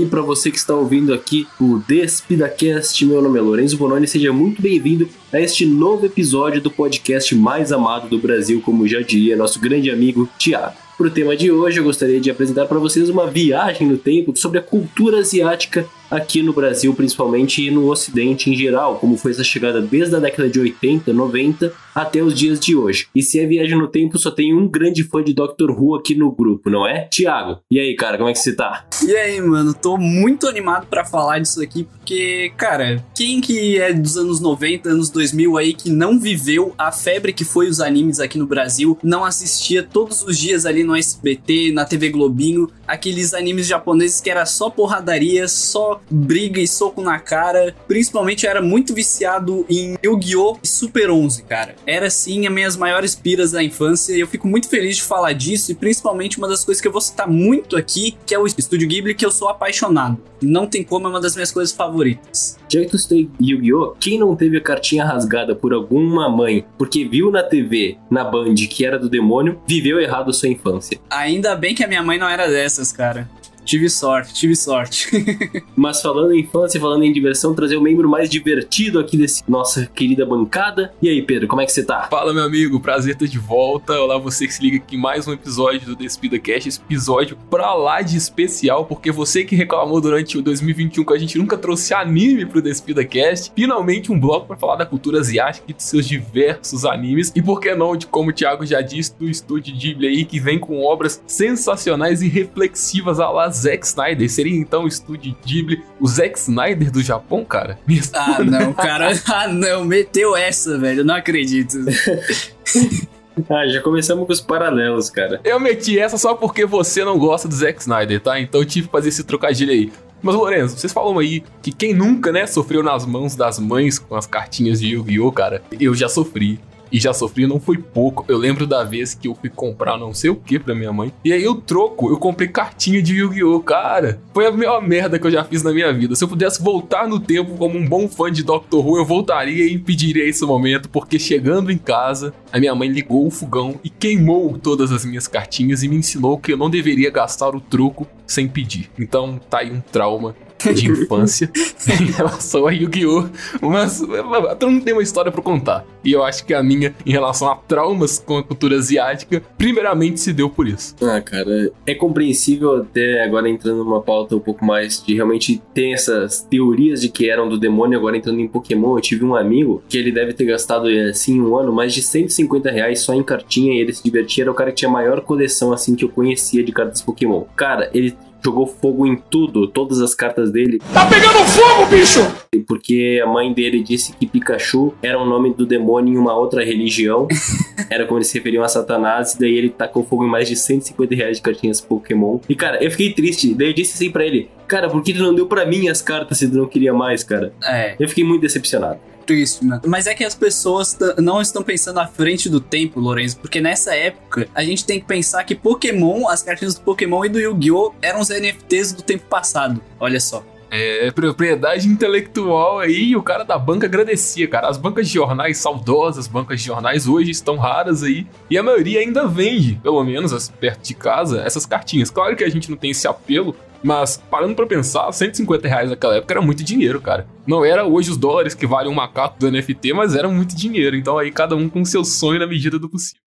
aí para você que está ouvindo aqui o DespidaCast. Meu nome é Lourenço Bononi, seja muito bem-vindo a este novo episódio do podcast mais amado do Brasil, como já diria nosso grande amigo Tiago. Para o tema de hoje, eu gostaria de apresentar para vocês uma viagem no tempo sobre a cultura asiática aqui no Brasil, principalmente, e no Ocidente em geral, como foi essa chegada desde a década de 80, 90 até os dias de hoje. E se é viagem no tempo, só tem um grande fã de Doctor Who aqui no grupo, não é? Tiago, e aí, cara, como é que você tá? E aí, mano, tô muito animado para falar disso aqui, porque, cara, quem que é dos anos 90, anos 2000 aí, que não viveu a febre que foi os animes aqui no Brasil, não assistia todos os dias ali no SBT, na TV Globinho, aqueles animes japoneses que era só porradaria, só briga e soco na cara. Principalmente eu era muito viciado em Yu-Gi-Oh! e Super 11, cara. Era sim as minhas maiores piras da infância e eu fico muito feliz de falar disso e principalmente uma das coisas que eu vou citar muito aqui, que é o Estúdio Ghibli, que eu sou apaixonado. Não tem como, é uma das minhas coisas favoritas. Já que tu citou Yu-Gi-Oh! Quem não teve a cartinha rasgada por alguma mãe porque viu na TV, na Band, que era do demônio, viveu errado sua infância? Ainda bem que a minha mãe não era dessas, cara. Tive sorte, tive sorte. Mas falando em infância, falando em diversão, trazer o membro mais divertido aqui desse nossa querida bancada. E aí, Pedro, como é que você tá? Fala, meu amigo, prazer estar de volta. Olá, você que se liga aqui em mais um episódio do Despida esse episódio pra lá de especial, porque você que reclamou durante o 2021 que a gente nunca trouxe anime pro Despida Cast, finalmente um bloco para falar da cultura asiática e de seus diversos animes. E por que não, de como o Thiago já disse, do estúdio Ghibli aí, que vem com obras sensacionais e reflexivas a lá Zack Snyder. Seria então o estúdio Ghibli, o Zack Snyder do Japão, cara? Ah, não, cara. Ah, não. Meteu essa, velho. Eu não acredito. Ah, já começamos com os paralelos, cara. Eu meti essa só porque você não gosta do Zack Snyder, tá? Então eu tive que fazer esse trocadilho aí. Mas, Lourenço, vocês falam aí que quem nunca, né, sofreu nas mãos das mães com as cartinhas de Yu-Gi-Oh, cara? Eu já sofri e já sofri, não foi pouco. Eu lembro da vez que eu fui comprar não sei o que pra minha mãe. E aí eu troco, eu comprei cartinha de Yu-Gi-Oh! Cara, foi a maior merda que eu já fiz na minha vida. Se eu pudesse voltar no tempo como um bom fã de Doctor Who, eu voltaria e impediria esse momento, porque chegando em casa, a minha mãe ligou o fogão e queimou todas as minhas cartinhas e me ensinou que eu não deveria gastar o troco sem pedir. Então tá aí um trauma de infância em relação a Yu-Gi-Oh! Mas todo mundo tem uma história para contar. E eu acho que a minha, em relação a traumas com a cultura asiática, primeiramente se deu por isso. Ah, cara, é compreensível até agora entrando numa pauta um pouco mais de realmente ter essas teorias de que eram do demônio, agora entrando em Pokémon. Eu tive um amigo que ele deve ter gastado, assim, um ano, mais de 150 reais só em cartinha e ele se divertia. Era o cara que tinha a maior coleção, assim, que eu conhecia de cartas Pokémon. Cara, ele jogou fogo em tudo, todas as cartas dele. Tá pegando fogo, bicho! Porque a mãe dele disse que Pikachu era o nome do demônio em uma outra religião. era como eles se referiam a Satanás. E daí ele tacou fogo em mais de 150 reais de cartinhas Pokémon. E cara, eu fiquei triste. Daí eu disse assim pra ele: Cara, por que tu não deu pra mim as cartas se tu não queria mais, cara? É. Eu fiquei muito decepcionado triste, mano. Mas é que as pessoas não estão pensando à frente do tempo, Lourenço, porque nessa época a gente tem que pensar que Pokémon, as cartinhas do Pokémon e do Yu-Gi-Oh! eram os NFTs do tempo passado. Olha só. É, propriedade intelectual aí, e o cara da banca agradecia, cara. As bancas de jornais saudosas, bancas de jornais hoje estão raras aí, e a maioria ainda vende, pelo menos perto de casa, essas cartinhas. Claro que a gente não tem esse apelo, mas parando pra pensar, 150 reais naquela época era muito dinheiro, cara. Não era hoje os dólares que valem um macaco do NFT, mas era muito dinheiro. Então aí cada um com seu sonho na medida do possível.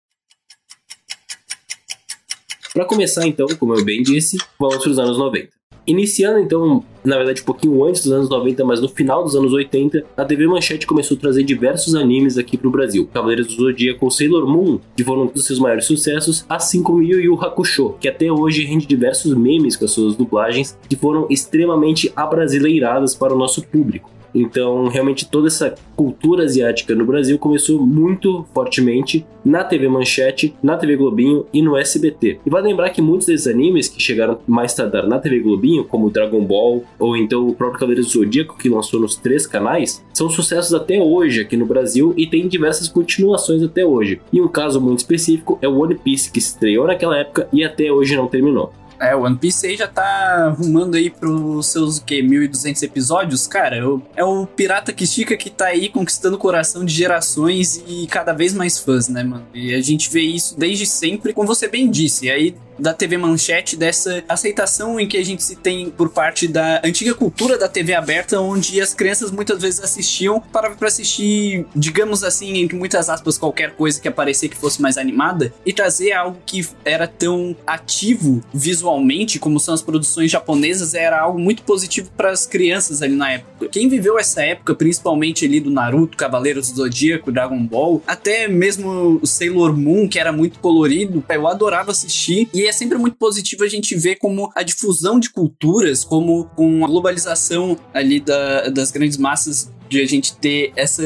Para começar então, como eu bem disse, vamos para os anos 90. Iniciando então, na verdade, um pouquinho antes dos anos 90, mas no final dos anos 80, a TV Manchete começou a trazer diversos animes aqui pro Brasil. Cavaleiros do Zodíaco Sailor Moon, que foram um dos seus maiores sucessos, assim como Yu Yu Hakusho, que até hoje rende diversos memes com as suas dublagens, que foram extremamente abrasileiradas para o nosso público. Então, realmente, toda essa cultura asiática no Brasil começou muito fortemente na TV Manchete, na TV Globinho e no SBT. E vai lembrar que muitos desses animes que chegaram mais tardar na TV Globinho, como Dragon Ball ou então o próprio Cavaleiro do Zodíaco, que lançou nos três canais, são sucessos até hoje aqui no Brasil e tem diversas continuações até hoje. E um caso muito específico é o One Piece, que estreou naquela época e até hoje não terminou. É, One Piece aí já tá arrumando aí pros seus, o quê, 1.200 episódios? Cara, o, é o pirata que estica que tá aí conquistando o coração de gerações e cada vez mais fãs, né, mano? E a gente vê isso desde sempre, como você bem disse. E aí, da TV Manchete, dessa aceitação em que a gente se tem por parte da antiga cultura da TV aberta, onde as crianças muitas vezes assistiam para para assistir, digamos assim, entre muitas aspas, qualquer coisa que aparecer que fosse mais animada e trazer algo que era tão ativo visualmente como são as produções japonesas era algo muito positivo para as crianças ali na época. Quem viveu essa época, principalmente ali do Naruto, Cavaleiros do Zodíaco, Dragon Ball, até mesmo Sailor Moon, que era muito colorido, eu adorava assistir e é sempre muito positivo a gente ver como a difusão de culturas, como com a globalização ali da, das grandes massas de a gente ter essa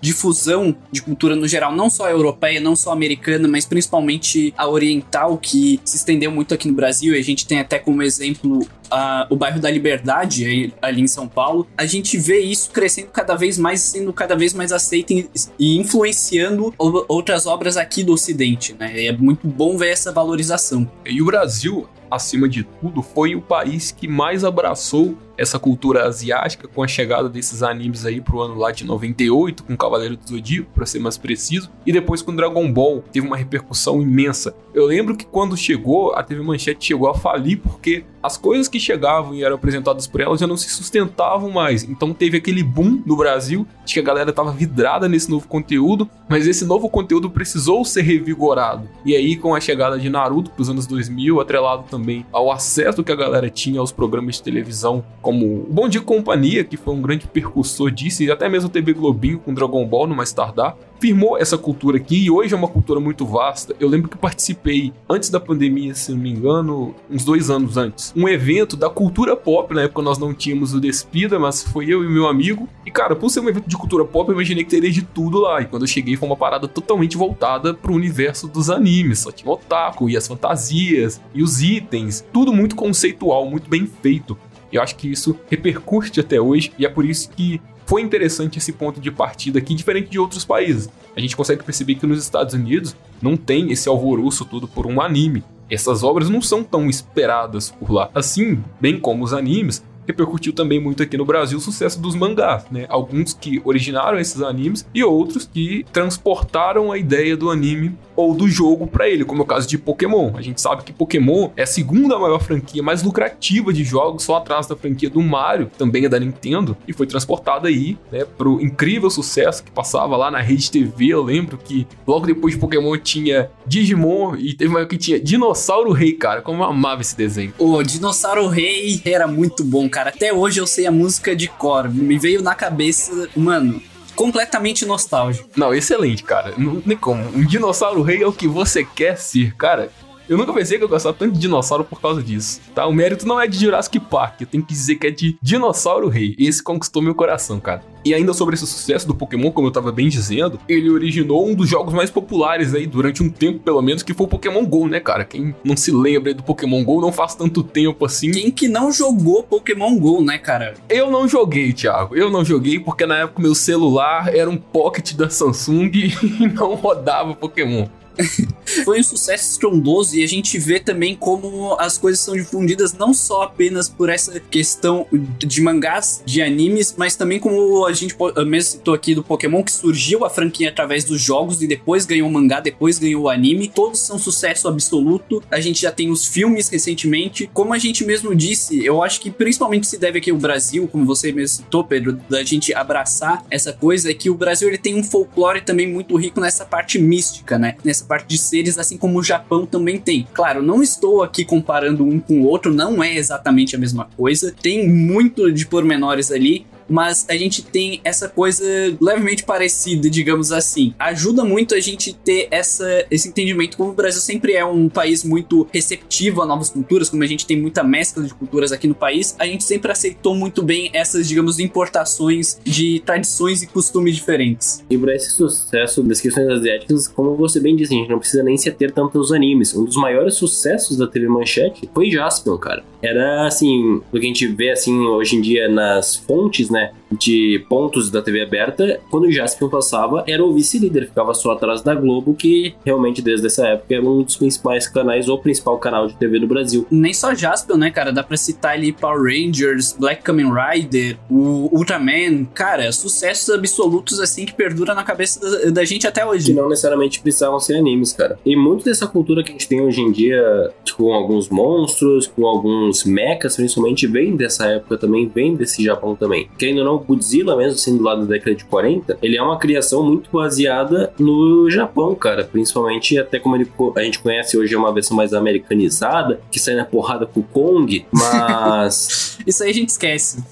difusão de cultura no geral, não só europeia, não só americana, mas principalmente a oriental, que se estendeu muito aqui no Brasil, e a gente tem até como exemplo Uh, o bairro da Liberdade, ali em São Paulo, a gente vê isso crescendo cada vez mais, sendo cada vez mais aceito e influenciando outras obras aqui do Ocidente, né? É muito bom ver essa valorização. E o Brasil, acima de tudo, foi o país que mais abraçou essa cultura asiática com a chegada desses animes aí pro ano lá de 98, com Cavaleiro do Zodíaco, para ser mais preciso, e depois com Dragon Ball, teve uma repercussão imensa. Eu lembro que quando chegou, a TV Manchete chegou a falir porque as coisas que chegavam e eram apresentadas por ela já não se sustentavam mais. Então teve aquele boom no Brasil de que a galera tava vidrada nesse novo conteúdo, mas esse novo conteúdo precisou ser revigorado. E aí com a chegada de Naruto pros anos 2000, atrelado também ao acesso que a galera tinha aos programas de televisão como o Bom Dia Companhia, que foi um grande percussor disso, e até mesmo a TV Globinho com Dragon Ball no Mais Tardar, firmou essa cultura aqui e hoje é uma cultura muito vasta. Eu lembro que participei antes da pandemia, se não me engano, uns dois anos antes, um evento da cultura pop. Na época nós não tínhamos o Despida, mas foi eu e meu amigo. E cara, por ser um evento de cultura pop, eu imaginei que teria de tudo lá. E quando eu cheguei, foi uma parada totalmente voltada pro universo dos animes. Só tinha otaku e as fantasias e os itens, tudo muito conceitual, muito bem feito. Eu acho que isso repercute até hoje, e é por isso que foi interessante esse ponto de partida aqui, diferente de outros países. A gente consegue perceber que nos Estados Unidos não tem esse alvoroço todo por um anime. Essas obras não são tão esperadas por lá. Assim, bem como os animes, repercutiu também muito aqui no Brasil o sucesso dos mangás, né? Alguns que originaram esses animes e outros que transportaram a ideia do anime ou do jogo para ele, como é o caso de Pokémon. A gente sabe que Pokémon é a segunda maior franquia mais lucrativa de jogos, só atrás da franquia do Mario, que também é da Nintendo, e foi transportada aí, né, pro incrível sucesso que passava lá na Rede TV. Eu lembro que logo depois de Pokémon tinha Digimon e teve uma que tinha Dinossauro Rei, cara. Como eu amava esse desenho. O Dinossauro Rei era muito bom, cara. Até hoje eu sei a música de cor. Me veio na cabeça, mano, completamente nostálgico. Não, excelente, cara. Não tem como. Um dinossauro rei é o que você quer ser, cara. Eu nunca pensei que eu gostava tanto de dinossauro por causa disso, tá? O mérito não é de Jurassic Park, eu tenho que dizer que é de Dinossauro Rei. Esse conquistou meu coração, cara. E ainda sobre esse sucesso do Pokémon, como eu tava bem dizendo, ele originou um dos jogos mais populares aí durante um tempo, pelo menos, que foi o Pokémon GO, né, cara? Quem não se lembra do Pokémon GO não faz tanto tempo assim. Quem que não jogou Pokémon GO, né, cara? Eu não joguei, Thiago. Eu não joguei porque na época meu celular era um Pocket da Samsung e não rodava Pokémon. Foi um sucesso estrondoso e a gente vê também como as coisas são difundidas não só apenas por essa questão de mangás, de animes, mas também como a gente mesmo citou aqui do Pokémon, que surgiu a franquia através dos jogos e depois ganhou o mangá, depois ganhou o anime. Todos são sucesso absoluto. A gente já tem os filmes recentemente. Como a gente mesmo disse, eu acho que principalmente se deve aqui o Brasil, como você mesmo citou, Pedro, da gente abraçar essa coisa, é que o Brasil ele tem um folclore também muito rico nessa parte mística, né? Nessa parte de seres, assim como o Japão também tem. Claro, não estou aqui comparando um com o outro, não é exatamente a mesma coisa. Tem muito de pormenores ali, mas a gente tem essa coisa levemente parecida, digamos assim. Ajuda muito a gente ter essa, esse entendimento, como o Brasil sempre é um país muito receptivo a novas culturas, como a gente tem muita mescla de culturas aqui no país, a gente sempre aceitou muito bem essas, digamos, importações de tradições e costumes diferentes. E para esse sucesso das questões asiáticas, como você bem disse, a gente não precisa nem se ater tanto aos animes. Um dos maiores sucessos da TV Manchete foi Jaspion, cara. Era assim, o que a gente vê assim hoje em dia nas fontes, né? né? De pontos da TV aberta, quando o Jaspion passava, era o vice-líder, ficava só atrás da Globo, que realmente desde essa época é um dos principais canais, ou principal canal de TV do Brasil. Nem só Jaspion, né, cara? Dá pra citar ali Power Rangers, Black Kamen Rider, o Ultraman, cara, sucessos absolutos assim que perdura na cabeça da, da gente até hoje. Que não necessariamente precisavam ser animes, cara. E muito dessa cultura que a gente tem hoje em dia, tipo, com alguns monstros, com alguns mechas, principalmente, vem dessa época também, vem desse Japão também. Querendo ou não, Godzilla, mesmo sendo lá da década de 40, ele é uma criação muito baseada no Japão, cara. Principalmente, até como ele, a gente conhece hoje, é uma versão mais americanizada, que sai na porrada com o Kong, mas. Isso aí a gente esquece.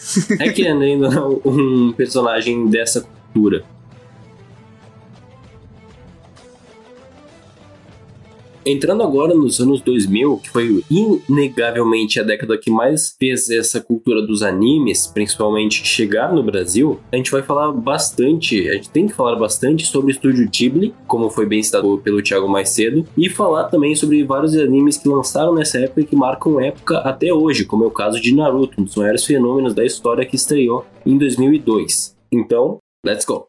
é que ainda um personagem dessa cultura. Entrando agora nos anos 2000, que foi inegavelmente a década que mais fez essa cultura dos animes, principalmente chegar no Brasil, a gente vai falar bastante, a gente tem que falar bastante sobre o estúdio Ghibli, como foi bem citado pelo Thiago mais cedo, e falar também sobre vários animes que lançaram nessa época e que marcam época até hoje, como é o caso de Naruto, um dos maiores fenômenos da história que estreou em 2002. Então, let's go!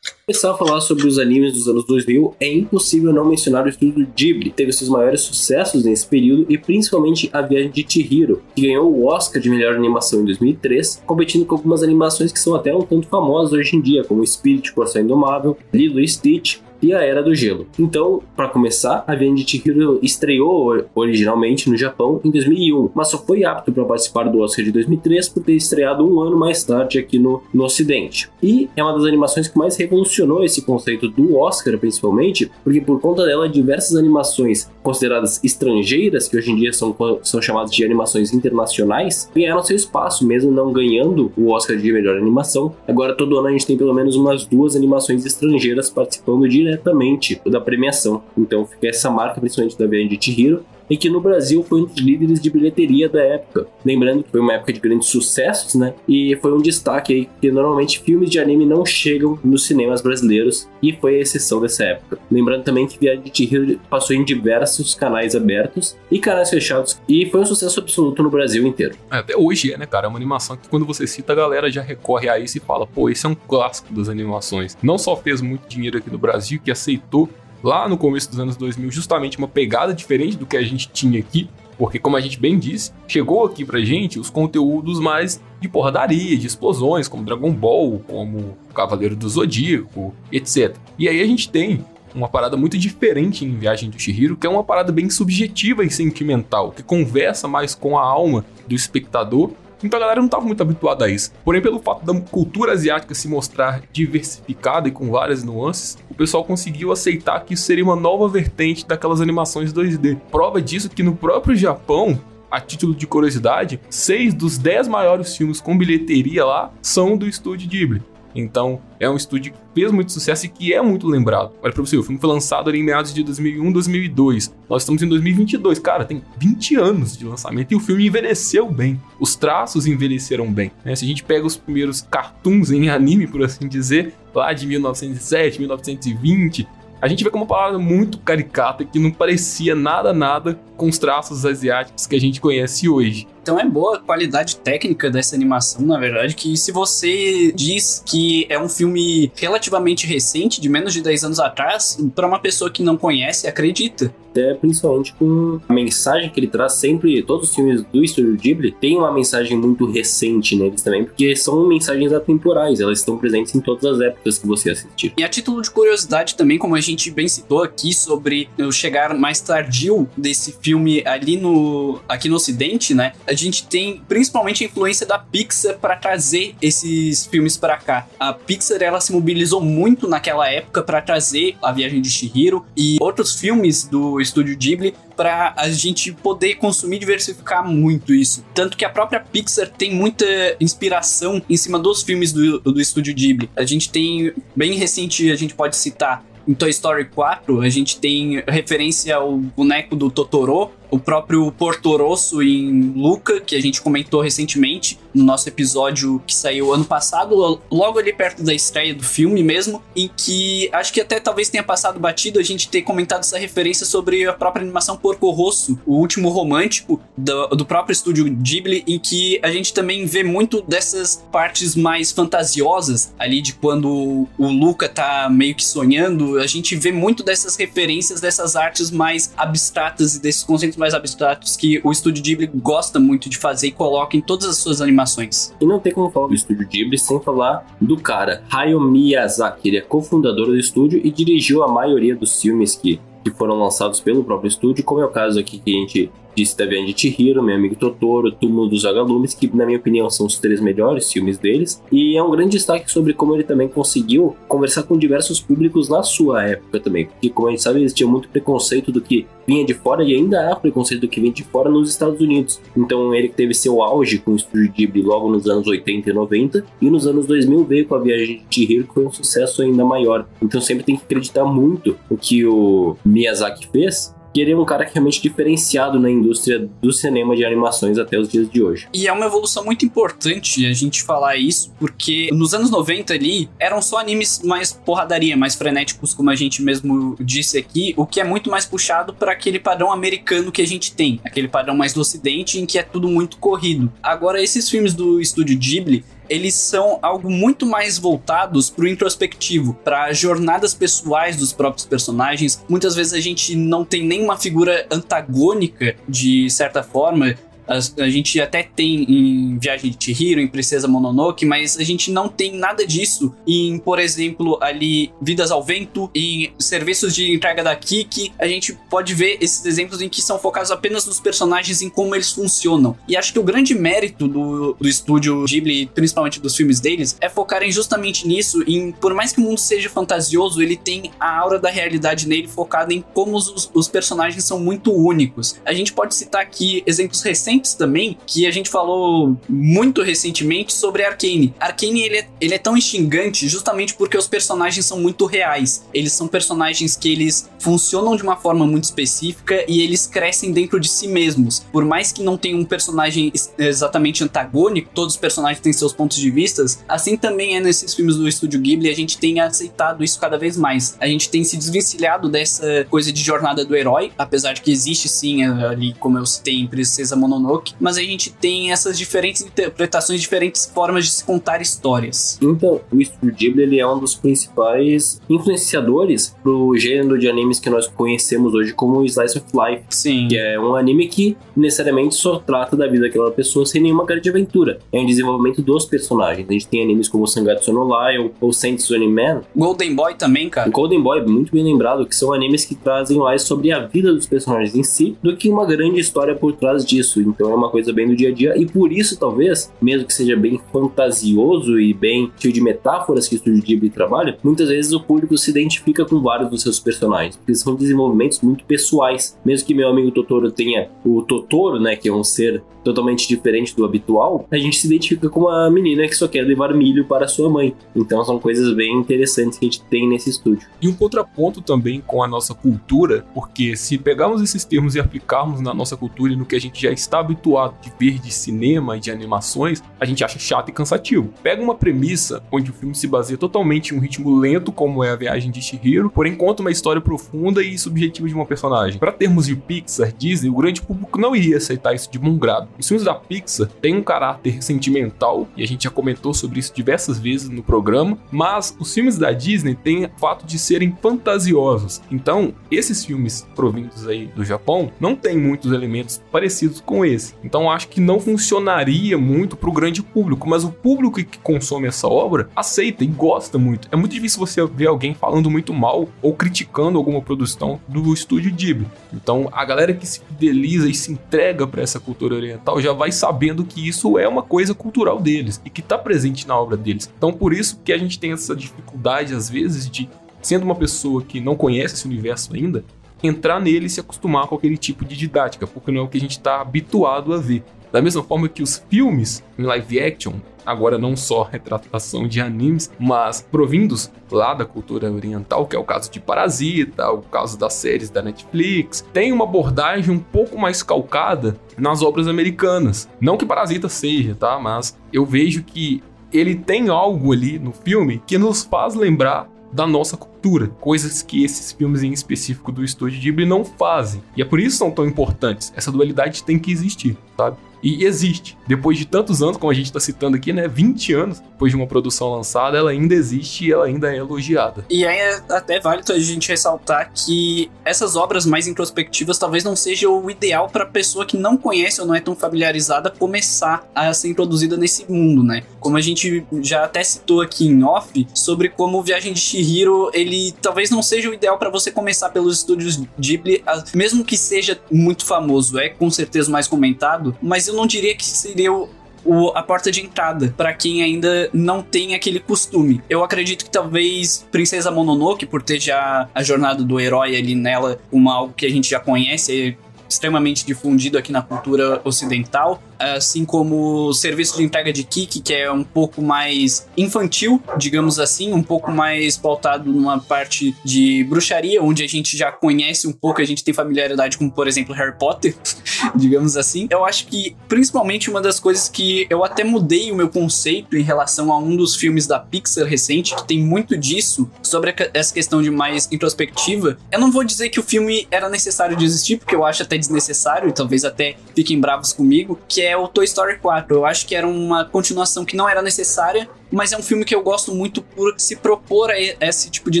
Começar a falar sobre os animes dos anos 2000, é impossível não mencionar o estúdio Ghibli, teve seus maiores sucessos nesse período e principalmente A Viagem de Chihiro, que ganhou o Oscar de melhor animação em 2003, competindo com algumas animações que são até um tanto famosas hoje em dia, como Spirit, Coração Indomável, Lilo e Stitch, e a Era do Gelo. Então, para começar, a Viagem de Chihiro estreou originalmente no Japão em 2001, mas só foi apto para participar do Oscar de 2003 por ter estreado um ano mais tarde aqui no, no Ocidente. E é uma das animações que mais revolucionou esse conceito do Oscar, principalmente, porque por conta dela, diversas animações consideradas estrangeiras, que hoje em dia são, são chamadas de animações internacionais, ganharam seu espaço, mesmo não ganhando o Oscar de melhor animação. Agora, todo ano a gente tem pelo menos umas duas animações estrangeiras participando direto diretamente da premiação. Então fica essa marca, principalmente da Viagem de Chihiro, e que no Brasil foi um dos líderes de bilheteria da época. Lembrando que foi uma época de grandes sucessos, né? E foi um destaque aí que normalmente filmes de anime não chegam nos cinemas brasileiros e foi a exceção dessa época. Lembrando também que Viagem de Chihiro passou em diversos canais abertos e canais fechados e foi um sucesso absoluto no Brasil inteiro. É, até hoje é, né, cara? É uma animação que quando você cita a galera já recorre a isso e fala, pô, esse é um clássico das animações. Não só fez muito dinheiro aqui no Brasil, que aceitou lá no começo dos anos 2000 justamente uma pegada diferente do que a gente tinha aqui, porque como a gente bem disse, chegou aqui pra gente os conteúdos mais de porradaria, de explosões, como Dragon Ball, como Cavaleiro do Zodíaco, etc. E aí a gente tem uma parada muito diferente em Viagem do Shihiro, que é uma parada bem subjetiva e sentimental, que conversa mais com a alma do espectador então a galera não estava muito habituada a isso. Porém, pelo fato da cultura asiática se mostrar diversificada e com várias nuances, o pessoal conseguiu aceitar que isso seria uma nova vertente daquelas animações 2D. Prova disso que no próprio Japão, a título de curiosidade, seis dos dez maiores filmes com bilheteria lá são do estúdio Ghibli. Então, é um estúdio que fez muito sucesso e que é muito lembrado. Olha pra você, o filme foi lançado ali em meados de 2001, 2002. Nós estamos em 2022, cara, tem 20 anos de lançamento e o filme envelheceu bem. Os traços envelheceram bem. Né? Se a gente pega os primeiros cartoons em anime, por assim dizer, lá de 1907, 1920, a gente vê como uma palavra muito caricata que não parecia nada, nada com os traços asiáticos que a gente conhece hoje. Então é boa a qualidade técnica dessa animação, na verdade, que se você diz que é um filme relativamente recente, de menos de 10 anos atrás, para uma pessoa que não conhece, acredita. Até principalmente com a mensagem que ele traz sempre, todos os filmes do Estúdio Ghibli têm uma mensagem muito recente neles também, porque são mensagens atemporais, elas estão presentes em todas as épocas que você assistir. E a título de curiosidade também, como a gente bem citou aqui sobre o chegar mais tardio desse filme ali no aqui no ocidente, né? a gente tem principalmente a influência da Pixar para trazer esses filmes para cá. A Pixar ela se mobilizou muito naquela época para trazer A Viagem de Chihiro e outros filmes do estúdio Ghibli para a gente poder consumir e diversificar muito isso. Tanto que a própria Pixar tem muita inspiração em cima dos filmes do, do estúdio Ghibli. A gente tem, bem recente, a gente pode citar em Toy Story 4, a gente tem referência ao boneco do Totoro, o próprio Porto Rosso em Luca, que a gente comentou recentemente no nosso episódio que saiu ano passado, logo ali perto da estreia do filme mesmo, em que acho que até talvez tenha passado batido a gente ter comentado essa referência sobre a própria animação Porco Rosso, o último romântico do, do próprio estúdio Ghibli, em que a gente também vê muito dessas partes mais fantasiosas ali de quando o Luca tá meio que sonhando, a gente vê muito dessas referências dessas artes mais abstratas e desses conceitos mais abstratos que o estúdio Ghibli gosta muito de fazer e coloca em todas as suas animações. E não tem como falar do estúdio Ghibli sem falar do cara, Hayao Miyazaki. Ele é cofundador do estúdio e dirigiu a maioria dos filmes que, que foram lançados pelo próprio estúdio, como é o caso aqui que a gente disse da Viagem de Chihiro, Meu Amigo Totoro, Túmulo dos Vagalumes, que na minha opinião são os três melhores filmes deles. E é um grande destaque sobre como ele também conseguiu conversar com diversos públicos na sua época também. Porque como a gente sabe, existia muito preconceito do que vinha de fora e ainda há preconceito do que vem de fora nos Estados Unidos. Então ele teve seu auge com o Estúdio Ghibli logo nos anos 80 e 90 e nos anos 2000 veio com a Viagem de Chihiro que foi um sucesso ainda maior. Então sempre tem que acreditar muito o que o Miyazaki fez que ele é um cara é realmente diferenciado na indústria do cinema de animações até os dias de hoje. E é uma evolução muito importante a gente falar isso, porque nos anos 90 ali eram só animes mais porradaria, mais frenéticos, como a gente mesmo disse aqui, o que é muito mais puxado para aquele padrão americano que a gente tem, aquele padrão mais do ocidente em que é tudo muito corrido. Agora esses filmes do estúdio Ghibli, eles são algo muito mais voltados para o introspectivo, para jornadas pessoais dos próprios personagens. Muitas vezes a gente não tem nenhuma figura antagônica de certa forma, a, a, gente até tem em Viagem de Chihiro, em Princesa Mononoke, mas a gente não tem nada disso em, por exemplo, ali Vidas ao Vento, em serviços de entrega da Kiki. A gente pode ver esses exemplos em que são focados apenas nos personagens, em como eles funcionam. E acho que o grande mérito do, do estúdio Ghibli, principalmente dos filmes deles, é focarem justamente nisso, em por mais que o mundo seja fantasioso, ele tem a aura da realidade nele focada em como os, os personagens são muito únicos. A gente pode citar aqui exemplos recentes recentes também, que a gente falou muito recentemente sobre Arcane. Arcane, ele é, ele é tão instigante justamente porque os personagens são muito reais. Eles são personagens que eles funcionam de uma forma muito específica e eles crescem dentro de si mesmos. Por mais que não tenha um personagem exatamente antagônico, todos os personagens têm seus pontos de vista, assim também é nesses filmes do Estúdio Ghibli, a gente tem aceitado isso cada vez mais. A gente tem se desvencilhado dessa coisa de jornada do herói, apesar de que existe sim ali, como eu citei em Princesa Mononoke, Mas a gente tem essas diferentes interpretações, diferentes formas de se contar histórias. Então, o Estúdio Ghibli ele é um dos principais influenciadores pro gênero de animes que nós conhecemos hoje como Slice of Life. Sim. Que é um anime que necessariamente só trata da vida daquela pessoa sem nenhuma grande aventura. É um desenvolvimento dos personagens. A gente tem animes como Sangatsu no Lion ou Saints Man. Golden Boy também, cara. Golden Boy, muito bem lembrado, que são animes que trazem mais sobre a vida dos personagens em si do que uma grande história por trás disso. Então é uma coisa bem do dia a dia e por isso talvez, mesmo que seja bem fantasioso e bem cheio de metáforas que o Studio Ghibli trabalha, muitas vezes o público se identifica com vários dos seus personagens, porque são desenvolvimentos muito pessoais. Mesmo que meu amigo Totoro tenha o Totoro, né, que é um ser totalmente diferente do habitual, a gente se identifica com uma menina que só quer levar milho para sua mãe. Então são coisas bem interessantes que a gente tem nesse estúdio. E um contraponto também com a nossa cultura, porque se pegarmos esses termos e aplicarmos na nossa cultura e no que a gente já está habituado de ver de cinema e de animações, a gente acha chato e cansativo. Pega uma premissa onde o filme se baseia totalmente em um ritmo lento, como é a viagem de Shihiro, porém conta uma história profunda e subjetiva de uma personagem. Para termos de Pixar, Disney, o grande público não iria aceitar isso de bom grado. Os filmes da Pixar têm um caráter sentimental, e a gente já comentou sobre isso diversas vezes no programa, mas os filmes da Disney têm o fato de serem fantasiosos. Então, esses filmes provindos aí do Japão não têm muitos elementos parecidos com esse. Então, acho que não funcionaria muito para o grande público, mas o público que consome essa obra aceita e gosta muito. É muito difícil você ver alguém falando muito mal ou criticando alguma produção do estúdio Ghibli. Então, a galera que se fideliza e se entrega para essa cultura oriental tal, já vai sabendo que isso é uma coisa cultural deles e que está presente na obra deles. Então, por isso que a gente tem essa dificuldade, às vezes, de, sendo uma pessoa que não conhece esse universo ainda, entrar nele e se acostumar com aquele tipo de didática, porque não é o que a gente está habituado a ver. Da mesma forma que os filmes em live action agora não só retratação de animes, mas provindos lá da cultura oriental, que é o caso de Parasita, o caso das séries da Netflix, tem uma abordagem um pouco mais calcada nas obras americanas. Não que Parasita seja, tá? Mas eu vejo que ele tem algo ali no filme que nos faz lembrar da nossa cultura, coisas que esses filmes em específico do estúdio Ghibli não fazem. E é por isso que são tão importantes. Essa dualidade tem que existir, sabe? E existe. Depois de tantos anos, como a gente está citando aqui, né? 20 anos depois de uma produção lançada, ela ainda existe e ela ainda é elogiada. E é até válido a gente ressaltar que essas obras mais introspectivas talvez não seja o ideal para pessoa que não conhece ou não é tão familiarizada começar a ser introduzida nesse mundo, né? Como a gente já até citou aqui em off sobre como Viagem de Shihiro, ele talvez não seja o ideal para você começar pelos estúdios Ghibli, mesmo que seja muito famoso, é com certeza mais comentado, mas eu não diria que seria o, o, a porta de entrada para quem ainda não tem aquele costume. Eu acredito que talvez Princesa Mononoke, por ter já a jornada do herói ali nela, uma algo que a gente já conhece, é extremamente difundido aqui na cultura ocidental, assim como o serviço de entrega de Kik, que é um pouco mais infantil, digamos assim, um pouco mais pautado numa parte de bruxaria, onde a gente já conhece um pouco, a gente tem familiaridade com, por exemplo, Harry Potter, digamos assim. Eu acho que, principalmente, uma das coisas que eu até mudei o meu conceito em relação a um dos filmes da Pixar recente, que tem muito disso, sobre essa questão de mais introspectiva. Eu não vou dizer que o filme era necessário de existir, porque eu acho até desnecessário, e talvez até fiquem bravos comigo, que é é o Toy Story 4. Eu acho que era uma continuação que não era necessária, mas é um filme que eu gosto muito por se propor a esse tipo de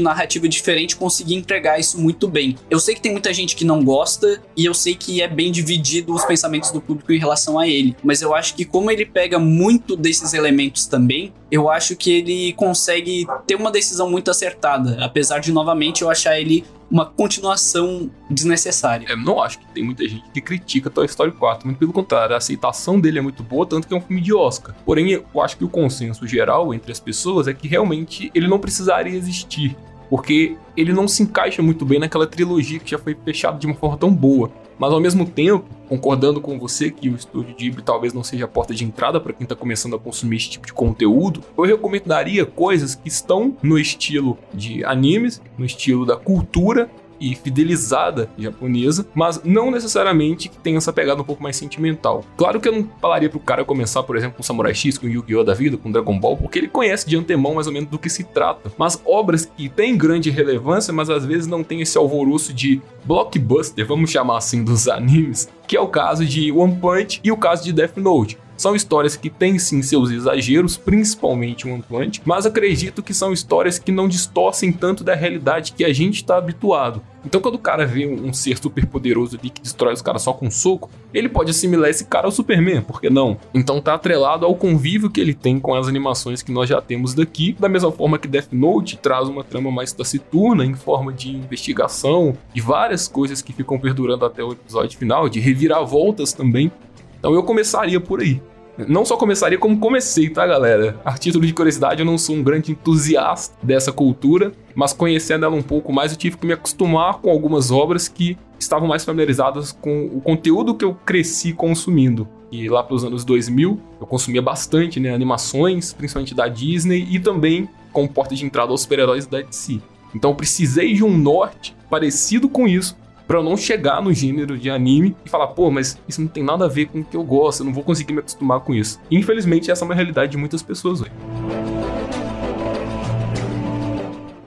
narrativa diferente, conseguir entregar isso muito bem. Eu sei que tem muita gente que não gosta e eu sei que é bem dividido os pensamentos do público em relação a ele, mas eu acho que como ele pega muito desses elementos também, eu acho que ele consegue ter uma decisão muito acertada, apesar de novamente eu achar ele uma continuação desnecessária. Eu não acho que tem muita gente que critica Toy Story 4, muito pelo contrário, a aceitação dele é muito boa, tanto que é um filme de Oscar. Porém, eu acho que o consenso geral entre as pessoas é que realmente ele não precisaria existir, porque ele não se encaixa muito bem naquela trilogia que já foi fechada de uma forma tão boa. Mas ao mesmo tempo, concordando com você que o estúdio Ghibli talvez não seja a porta de entrada para quem está começando a consumir esse tipo de conteúdo, eu recomendaria coisas que estão no estilo de animes, no estilo da cultura e fidelizada japonesa, mas não necessariamente que tenha essa pegada um pouco mais sentimental. Claro que eu não falaria pro cara começar, por exemplo, com Samurai X, com Yu-Gi-Oh! da vida, com Dragon Ball, porque ele conhece de antemão mais ou menos do que se trata. Mas obras que têm grande relevância, mas às vezes não tem esse alvoroço de blockbuster, vamos chamar assim, dos animes, que é o caso de One Punch e o caso de Death Note. São histórias que têm sim seus exageros, principalmente o One mas acredito que são histórias que não distorcem tanto da realidade que a gente está habituado. Então, quando o cara vê um ser super poderoso ali que destrói os caras só com um soco, ele pode assimilar esse cara ao Superman, por que não? Então, tá atrelado ao convívio que ele tem com as animações que nós já temos daqui, da mesma forma que Death Note traz uma trama mais taciturna em forma de investigação, de várias coisas que ficam perdurando até o episódio final, de reviravoltas também. Então, eu começaria por aí. Não só começaria como comecei, tá, galera? A título de curiosidade, eu não sou um grande entusiasta dessa cultura, mas conhecendo ela um pouco mais, eu tive que me acostumar com algumas obras que estavam mais familiarizadas com o conteúdo que eu cresci consumindo. E lá para os anos 2000, eu consumia bastante, né, animações, principalmente da Disney e também com porta de entrada aos super-heróis da DC. Então precisei de um norte parecido com isso para eu não chegar no gênero de anime e falar, pô, mas isso não tem nada a ver com o que eu gosto, eu não vou conseguir me acostumar com isso. infelizmente, essa é uma realidade de muitas pessoas hoje.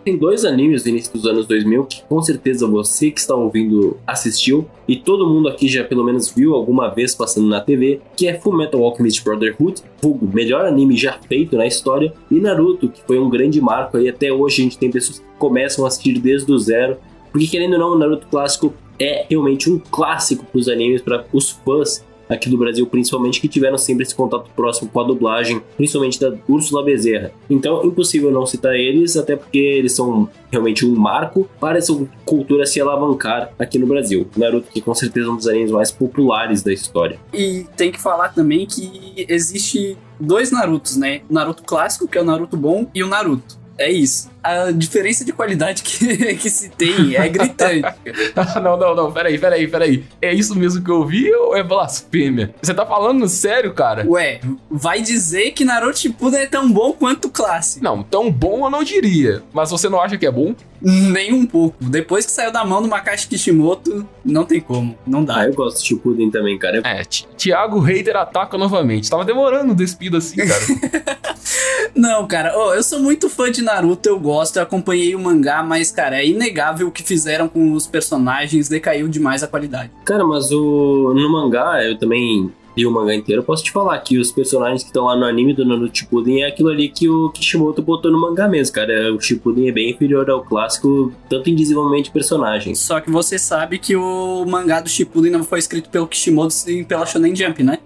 Tem dois animes do início dos anos 2000 que com certeza você que está ouvindo assistiu e todo mundo aqui já pelo menos viu alguma vez passando na TV, que é Fullmetal Alchemist Brotherhood, vulgo melhor anime já feito na história, e Naruto, que foi um grande marco aí até hoje a gente tem pessoas que começam a assistir desde o zero porque querendo ou não, o Naruto clássico é realmente um clássico para os animes, para os fãs aqui do Brasil, principalmente que tiveram sempre esse contato próximo com a dublagem, principalmente da Úrsula Bezerra. Então, impossível não citar eles, até porque eles são realmente um marco para essa cultura se alavancar aqui no Brasil. Naruto, que com certeza é um dos animes mais populares da história. E tem que falar também que existe dois Narutos, né? O Naruto clássico, que é o Naruto bom, e o Naruto É isso. A diferença de qualidade que, que se tem é gritante. não, não, não, peraí, peraí, peraí. É isso mesmo que eu ouvi ou é blasfêmia? Você tá falando sério, cara? Ué, vai dizer que Naruto Shippuden é tão bom quanto o clássico. Não, tão bom eu não diria. Mas você não acha que é bom? Nem um pouco. Depois que saiu da mão do Makashi Kishimoto, não tem como. Não dá. Ah, eu gosto de Shippuden também, cara. É, Thiago Hater ataca novamente. Tava demorando o despido assim, cara. não, cara. Oh, eu sou muito fã de Naruto, eu gosto. Eu acompanhei o mangá, mas, cara, é inegável o que fizeram com os personagens. Decaiu demais a qualidade. Cara, mas o no mangá, eu também li o mangá inteiro, eu posso te falar que os personagens que estão lá no anime do Naruto Shippuden é aquilo ali que o Kishimoto botou no mangá mesmo, cara. O Shippuden é bem inferior ao clássico, tanto em desenvolvimento de personagens. Só que você sabe que o mangá do Shippuden não foi escrito pelo Kishimoto sim pela Shonen Jump, né?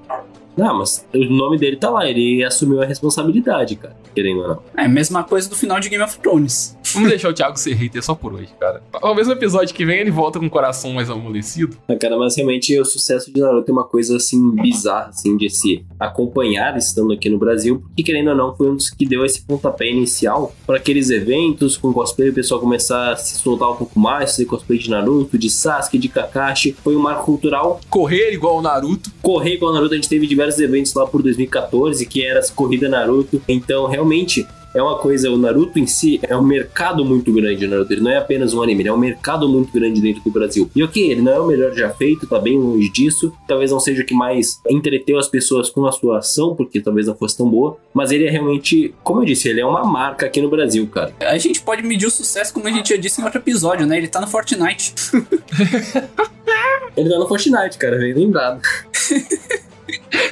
Não, mas o nome dele tá lá, ele assumiu a responsabilidade, cara, querendo ou não. É, mesma coisa do final de Game of Thrones. Vamos deixar o Thiago ser hater só por hoje, cara. Talvez no episódio que vem ele volta com o coração mais amolecido. Ah, cara, mas realmente o sucesso de Naruto é uma coisa assim bizarra, assim, de se acompanhar estando aqui no Brasil, porque querendo ou não, foi um dos que deu esse pontapé inicial para aqueles eventos com cosplay, o pessoal começar a se soltar um pouco mais, fazer cosplay de Naruto, de Sasuke, de Kakashi. Foi um marco cultural. Correr igual o Naruto. Correr igual o Naruto, a gente teve diversos eventos lá por 2014, que era as corrida Naruto. Então, realmente, é uma coisa, o Naruto em si é um mercado muito grande, Naruto. Ele não é apenas um anime, ele é um mercado muito grande dentro do Brasil. E ok, ele não é o melhor já feito, tá bem longe disso. Talvez não seja o que mais entreteu as pessoas com a sua ação, porque talvez não fosse tão boa. Mas ele é realmente, como eu disse, ele é uma marca aqui no Brasil, cara. A gente pode medir o sucesso, como a gente já disse em outro episódio, né? Ele tá no Fortnite. ele tá no Fortnite, cara, bem lembrado.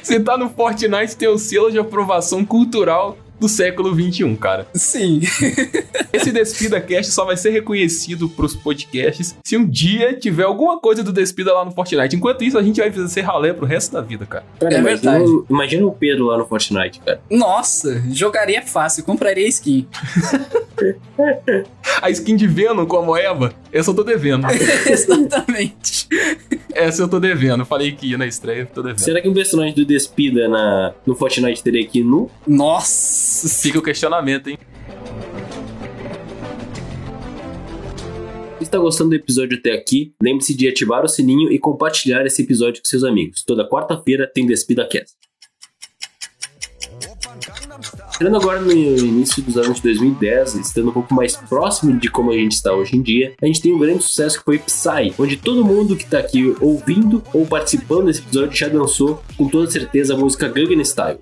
Você tá no Fortnite, tem o selo de aprovação cultural do século 21, cara. Sim. Esse Despida Cast só vai ser reconhecido pros podcasts se um dia tiver alguma coisa do Despida lá no Fortnite. Enquanto isso, a gente vai fazer ralé pro resto da vida, cara. cara é imagina, verdade. Imagina o Pedro lá no Fortnite, cara. Nossa, jogaria fácil, compraria skin. a skin de Venom como Eva, essa eu tô devendo. Exatamente. Essa eu tô devendo. Falei que ia na estreia, tô devendo. Será que um personagem do Despida na, no Fortnite teria aqui nu? Nossa. Fica o questionamento, hein? Se está gostando do episódio até aqui, lembre-se de ativar o sininho e compartilhar esse episódio com seus amigos. Toda quarta-feira tem Despida Cast. Entrando agora no início dos anos de 2010, estando um pouco mais próximo de como a gente está hoje em dia, a gente tem um grande sucesso que foi Psy, onde todo mundo que está aqui ouvindo ou participando desse episódio já dançou com toda certeza a música Gangnam Style.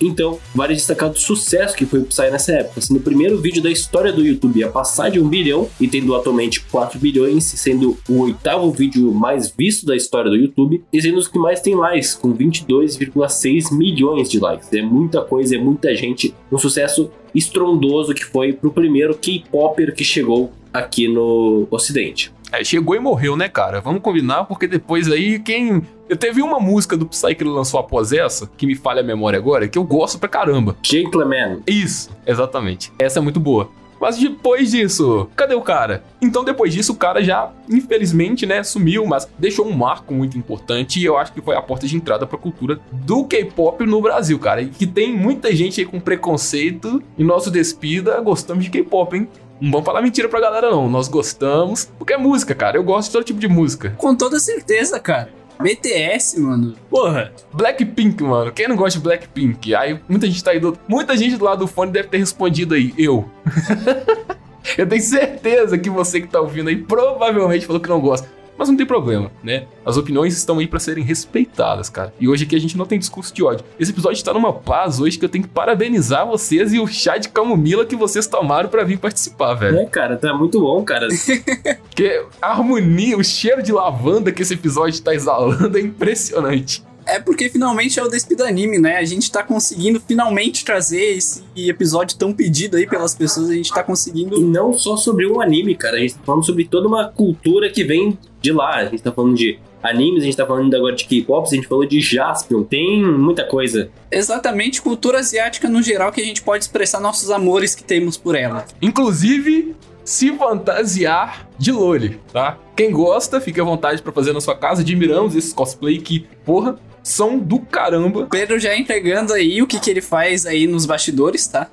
Então, vale destacar do sucesso que foi o Psy nessa época, sendo o primeiro vídeo da história do YouTube a passar de 1 bilhão e tendo atualmente 4 bilhões, sendo o oitavo vídeo mais visto da história do YouTube e sendo os que mais tem likes, com 22,6 milhões de likes. É muita coisa, é muita gente, um sucesso estrondoso que foi pro primeiro K-Popper que chegou aqui no Ocidente. É, chegou e morreu, né, cara? Vamos combinar, porque depois aí quem. Eu teve uma música do Psy que ele lançou após essa, que me falha a memória agora, que eu gosto pra caramba. Gentleman. Isso, exatamente. Essa é muito boa. Mas depois disso, cadê o cara? Então depois disso o cara já, infelizmente, né, sumiu, mas deixou um marco muito importante e eu acho que foi a porta de entrada pra cultura do K-pop no Brasil, cara. E que tem muita gente aí com preconceito e nosso despida gostamos de K-pop, hein? Não vamos falar mentira pra galera, não. Nós gostamos, porque é música, cara. Eu gosto de todo tipo de música. Com toda certeza, cara. BTS, mano. Porra. Blackpink, mano. Quem não gosta de Blackpink? Aí muita gente tá aí do. Muita gente do lado do fone deve ter respondido aí. Eu. Eu tenho certeza que você que tá ouvindo aí provavelmente falou que não gosta. Mas não tem problema, né? As opiniões estão aí para serem respeitadas, cara. E hoje aqui a gente não tem discurso de ódio. Esse episódio tá numa paz hoje que eu tenho que parabenizar vocês e o chá de camomila que vocês tomaram para vir participar, velho. É, cara, tá muito bom, cara. que a harmonia, o cheiro de lavanda que esse episódio tá exalando é impressionante. É porque finalmente é o Despida Anime, né? A gente tá conseguindo finalmente trazer esse episódio tão pedido aí pelas pessoas. A gente tá conseguindo. E não só sobre um anime, cara. A gente tá falando sobre toda uma cultura que vem de lá. A gente tá falando de animes, a gente tá falando agora de K-pop, a gente falou de Jaspion, tem muita coisa. Exatamente, cultura asiática no geral que a gente pode expressar nossos amores que temos por ela. Inclusive, se fantasiar de Loli, tá? Quem gosta, fique à vontade para fazer na sua casa. Admiramos esse cosplay que, porra, são do caramba. Pedro já entregando aí o que, que ele faz aí nos bastidores, tá?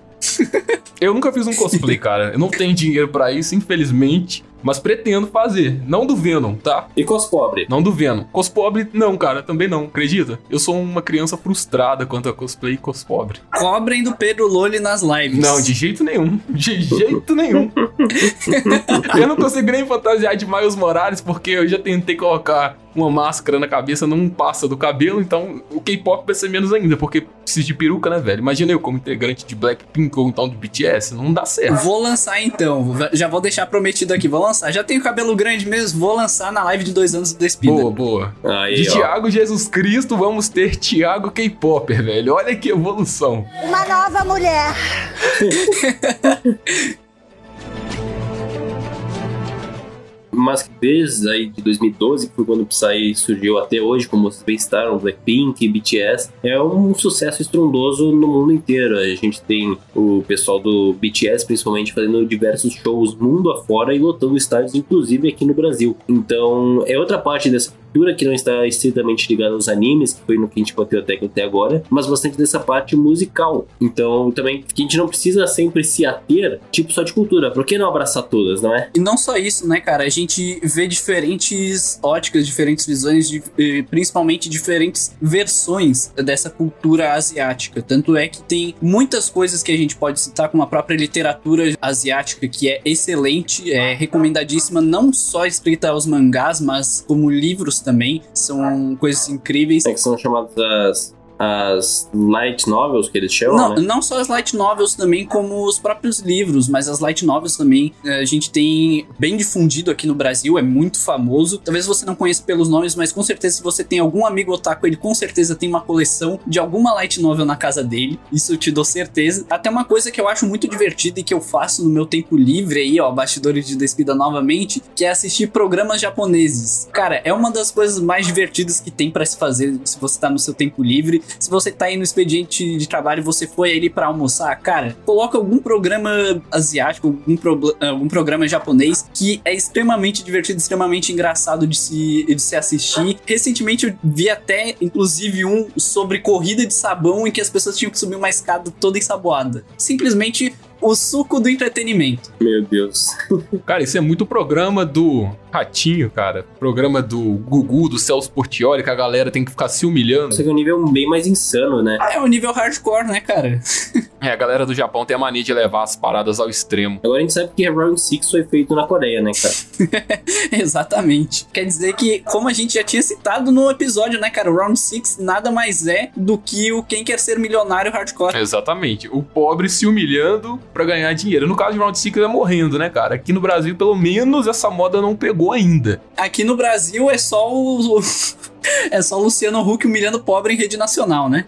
Eu nunca fiz um cosplay, cara. Eu não tenho dinheiro pra isso, infelizmente. Mas pretendo fazer. Não do Venom, tá? E cospobre? Não do Venom. Cospobre, não, cara. Também não. Acredita? Eu sou uma criança frustrada quanto a cosplay e cospobre. Cobrem do Pedro Loli nas lives. Não, de jeito nenhum. De jeito nenhum. eu não consigo nem fantasiar de Miles Morales porque eu já tentei colocar uma máscara na cabeça, não passa do cabelo, então o K-pop vai ser menos ainda, porque precisa de peruca, né, velho? Imagina eu como integrante de Blackpink ou então do BTS, não dá certo. Vou lançar então, já vou deixar prometido aqui, vou lançar. Já tenho cabelo grande mesmo, vou lançar na live de dois anos do Despida. Boa, boa. Aí, de ó. Thiago Jesus Cristo, vamos ter Thiago K-Popper, velho. Olha que evolução. Uma nova mulher. Mas desde aí de 2012, que foi quando o Psy surgiu até hoje, como vocês bem citaram, Blackpink, BTS, é um sucesso estrondoso no mundo inteiro. A gente tem o pessoal do BTS, principalmente, fazendo diversos shows mundo afora e lotando estádios, inclusive aqui no Brasil. Então, é outra parte dessa cultura que não está estritamente ligada aos animes, que foi no que a gente bateu até, até agora, mas bastante dessa parte musical. Então, também, que a gente não precisa sempre se ater, tipo, só de cultura. Por que não abraçar todas, não é? E não só isso, né, cara? A gente vê diferentes óticas, diferentes visões, de, principalmente diferentes versões dessa cultura asiática. Tanto é que tem muitas coisas que a gente pode citar, como a própria literatura asiática, que é excelente, é recomendadíssima, não só escrita aos mangás, mas como livros também. São coisas incríveis. É que são chamadas as, as light novels, que eles chamam, Não, né? não só as light novels também, como os próprios livros, mas as light novels também eh, a gente tem bem difundido aqui no Brasil, é muito famoso. Talvez você não conheça pelos nomes, mas com certeza se você tem algum amigo otaku, ele com certeza tem uma coleção de alguma light novel na casa dele. Isso eu te dou certeza. Até uma coisa que eu acho muito divertida e que eu faço no meu tempo livre aí, ó, bastidores de despida novamente, que é assistir programas japoneses. Cara, é uma das coisas mais divertidas que tem pra se fazer se você tá no seu tempo livre. Se você tá aí no expediente de trabalho e você foi ali pra almoçar, cara, coloca algum programa asiático, algum, pro- algum programa japonês que é extremamente divertido, extremamente engraçado de se, de se assistir. Recentemente eu vi até, inclusive, um sobre corrida de sabão em que as pessoas tinham que subir uma escada toda ensaboada. Simplesmente o suco do entretenimento. Meu Deus. Cara, isso é muito programa do Ratinho, cara. Programa do Gugu, do Celso Portioli, que a galera tem que ficar se humilhando. Que é um nível bem mais insano, né? É o nível hardcore, né, cara? É, a galera do Japão tem a mania de levar as paradas ao extremo. Agora a gente sabe que Round 6 foi feito na Coreia, né, cara? Exatamente. Quer dizer que, como a gente já tinha citado no episódio, né, cara, o Round 6 nada mais é do que o Quem Quer Ser Milionário Hardcore. Exatamente. O pobre se humilhando pra ganhar dinheiro. No caso de Round 6 é morrendo, né, cara? Aqui no Brasil, pelo menos, essa moda não pegou ainda. Aqui no Brasil é só o. é só o Luciano Huck humilhando o pobre em rede nacional, né?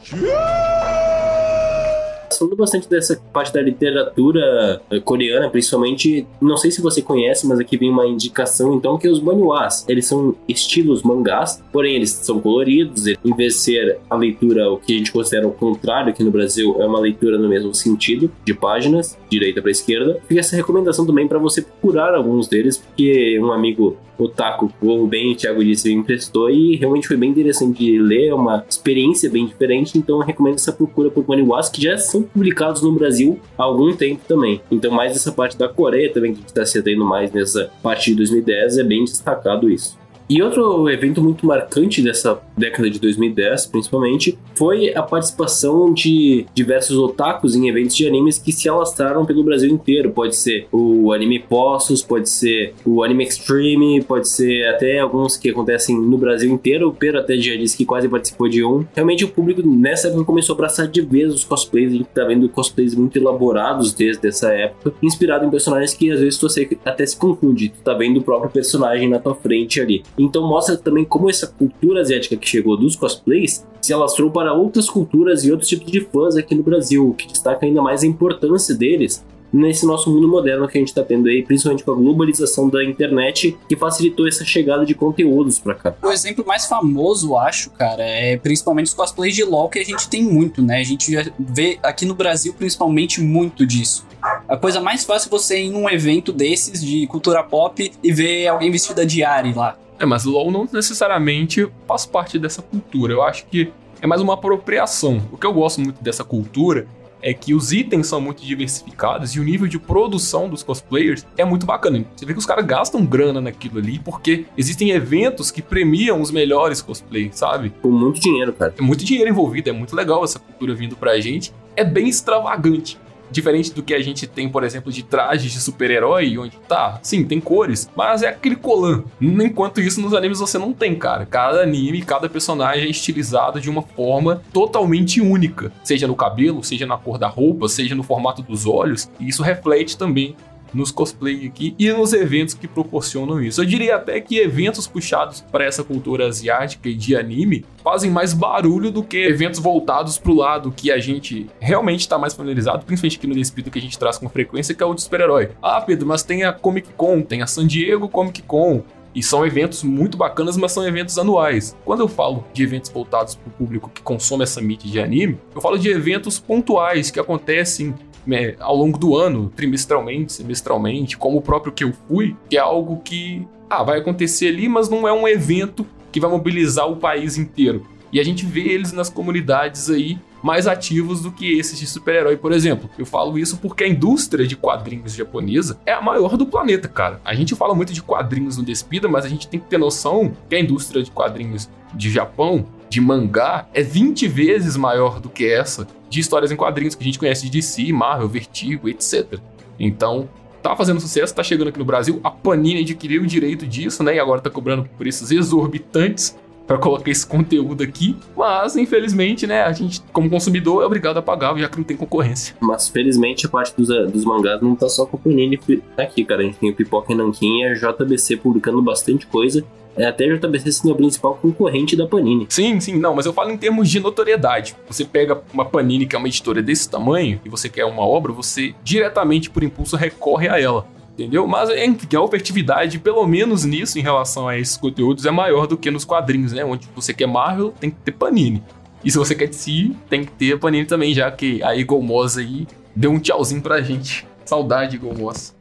Falando bastante dessa parte da literatura eh, coreana, principalmente, não sei se você conhece, mas aqui vem uma indicação, então, que os manhwas, eles são estilos mangás, porém eles são coloridos, em vez de ser a leitura, o que a gente considera o contrário aqui no Brasil, é uma leitura no mesmo sentido, de páginas, direita para esquerda. Fica essa recomendação também para você procurar alguns deles, porque um amigo otaku, como bem o Thiago disse, me emprestou e realmente foi bem interessante de ler, é uma experiência bem diferente, então eu recomendo essa procura por manhwas que já são publicados no Brasil há algum tempo também. Então mais essa parte da Coreia também que está se atendo mais nessa parte de 2010 é bem destacado isso. E outro evento muito marcante dessa década de 2010, principalmente, foi a participação de diversos otakus em eventos de animes que se alastraram pelo Brasil inteiro. Pode ser o Anime Postos, pode ser o Anime Extreme, pode ser até alguns que acontecem no Brasil inteiro. O Pedro até já disse que quase participou de um. Realmente o público nessa época começou a abraçar de vez os cosplays. A gente tá vendo cosplays muito elaborados desde essa época, inspirado em personagens que às vezes você até se confunde. Tu tá vendo o próprio personagem na tua frente ali. Então mostra também como essa cultura asiática que chegou dos cosplays se alastrou para outras culturas e outros tipos de fãs aqui no Brasil, o que destaca ainda mais a importância deles nesse nosso mundo moderno que a gente está tendo aí, principalmente com a globalização da internet, que facilitou essa chegada de conteúdos para cá. O exemplo mais famoso, acho, cara, é principalmente os cosplays de LoL que a gente tem muito, né? A gente vê aqui no Brasil principalmente muito disso. A coisa mais fácil é você ir num evento desses de cultura pop e ver alguém vestida de Ari lá. É, mas LoL não necessariamente faz parte dessa cultura. Eu acho que é mais uma apropriação. O que eu gosto muito dessa cultura é que os itens são muito diversificados e o nível de produção dos cosplayers é muito bacana. Você vê que os caras gastam grana naquilo ali porque existem eventos que premiam os melhores cosplays, sabe? Com muito dinheiro, cara. É muito dinheiro envolvido, é muito legal essa cultura vindo pra gente. É bem extravagante. Diferente do que a gente tem, por exemplo, de trajes de super-herói, onde tá, sim, tem cores, mas é aquele colan. Enquanto isso, nos animes você não tem, cara. Cada anime, cada personagem é estilizado de uma forma totalmente única. Seja no cabelo, seja na cor da roupa, seja no formato dos olhos. E isso reflete também nos cosplay aqui e nos eventos que proporcionam isso. Eu diria até que eventos puxados para essa cultura asiática e de anime fazem mais barulho do que eventos voltados para o lado que a gente realmente está mais familiarizado, principalmente aqui no espírito que a gente traz com frequência, que é o de super-herói. Ah, Pedro, mas tem a Comic Con, tem a San Diego Comic Con, e são eventos muito bacanas, mas são eventos anuais. Quando eu falo de eventos voltados para o público que consome essa mídia de anime, eu falo de eventos pontuais que acontecem é, ao longo do ano, trimestralmente, semestralmente, como o próprio que eu fui, que é algo que ah, vai acontecer ali, mas não é um evento que vai mobilizar o país inteiro. E a gente vê eles nas comunidades aí mais ativos do que esses de super-herói, por exemplo. Eu falo isso porque a indústria de quadrinhos japonesa é a maior do planeta, cara. A gente fala muito de quadrinhos no Despida, mas a gente tem que ter noção que a indústria de quadrinhos de Japão, de mangá, é 20 vezes maior do que essa de histórias em quadrinhos que a gente conhece de DC, Marvel, Vertigo, etc. Então, tá fazendo sucesso, tá chegando aqui no Brasil. A Panini adquiriu o direito disso, né? E agora tá cobrando preços exorbitantes para colocar esse conteúdo aqui. Mas, infelizmente, né, a gente, como consumidor, é obrigado a pagar, já que não tem concorrência. Mas, felizmente, a parte dos, dos mangás não tá só com a Panini aqui, cara. A gente tem o Pipoca e Nankin e a JBC publicando bastante coisa é até a JBC sendo a principal concorrente da Panini. Sim, sim, não, mas eu falo em termos de notoriedade. Você pega uma Panini que é uma editora desse tamanho e você quer uma obra, você diretamente por impulso recorre a ela. Entendeu? Mas enfim, a opertividade, pelo menos nisso, em relação a esses conteúdos, é maior do que nos quadrinhos, né? Onde você quer Marvel, tem que ter Panini. E se você quer DC, tem que ter Panini também, já que a Eagle Moss aí deu um tchauzinho pra gente. Saudade, Eagle Moss.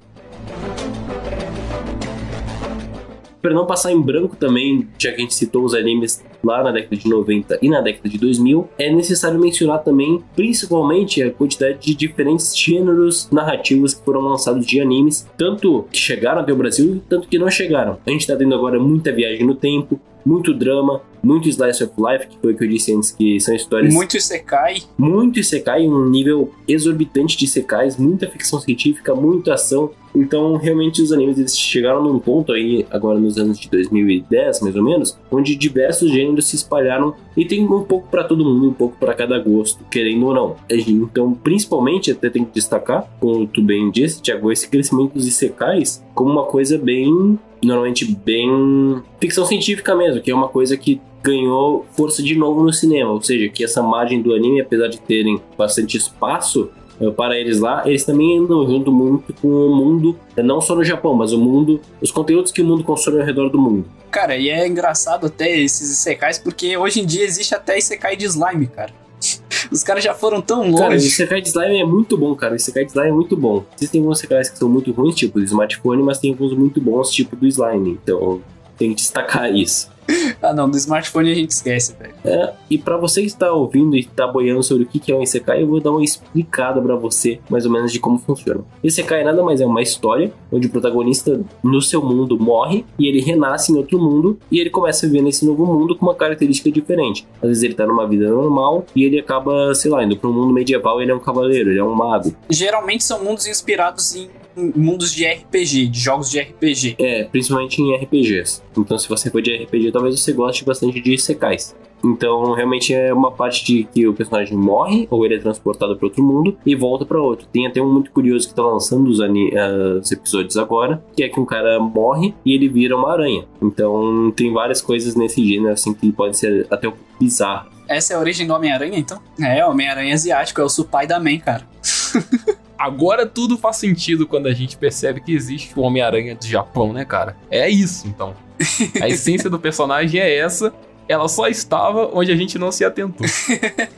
Para não passar em branco também, já que a gente citou os animes lá na década de 90 e na década de 2000, é necessário mencionar também, principalmente, a quantidade de diferentes gêneros narrativos que foram lançados de animes, tanto que chegaram até o Brasil, tanto que não chegaram. A gente está tendo agora muita viagem no tempo, muito drama, muito slice of life, que foi o que eu disse antes, que são histórias... Muito Isekai. Muito Isekai, um nível exorbitante de Isekais, muita ficção científica, muita ação, então, realmente, os animes eles chegaram num ponto aí, agora nos anos de 2010, mais ou menos, onde diversos gêneros se espalharam e tem um pouco para todo mundo, um pouco para cada gosto, querendo ou não. Então, principalmente, até tem que destacar, como tu bem disse, Thiago, esse crescimento dos secais como uma coisa bem, normalmente bem ficção científica mesmo, que é uma coisa que ganhou força de novo no cinema, ou seja, que essa margem do anime, apesar de terem bastante espaço, para eles lá, eles também andam junto muito com o mundo, não só no Japão, mas o mundo, os conteúdos que o mundo consome ao redor do mundo. Cara, e é engraçado até esses Isekais, porque hoje em dia existe até Isekai de slime, cara. Os caras já foram tão longe. Cara, o Isekai de slime é muito bom, cara. O Isekai de slime é muito bom. Existem alguns Isekais que são muito ruins, tipo do smartphone, mas tem alguns muito bons, tipo do slime. Então, tem que destacar isso ah, não, do smartphone a gente esquece, velho. É, e para você que está ouvindo e está boiando sobre o que é um Isekai, eu vou dar uma explicada para você, mais ou menos, de como funciona. Isekai nada mais é uma história onde o protagonista no seu mundo morre e ele renasce em outro mundo e ele começa a viver nesse novo mundo com uma característica diferente. Às vezes ele tá numa vida normal e ele acaba, sei lá, indo para um mundo medieval, ele é um cavaleiro, ele é um mago. Geralmente são mundos inspirados em mundos de RPG, de jogos de RPG. É, principalmente em RPGs. Então, se você for de RPG, talvez você goste bastante de secais. Então, realmente é uma parte de que o personagem morre ou ele é transportado para outro mundo e volta para outro. Tem até um muito curioso que tá lançando os, os, episódios agora, que é que um cara morre e ele vira uma aranha. Então, tem várias coisas nesse gênero assim que podem ser até um pouco bizarras. Essa é a origem do Homem-Aranha, então? É, Homem-Aranha asiático, é o Supai da Man, cara. Agora tudo faz sentido quando a gente percebe que existe o Homem-Aranha do Japão, né, cara? É isso, então. A essência do personagem é essa. Ela só estava onde a gente não se atentou.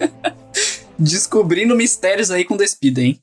Descobrindo mistérios aí com Despida, hein?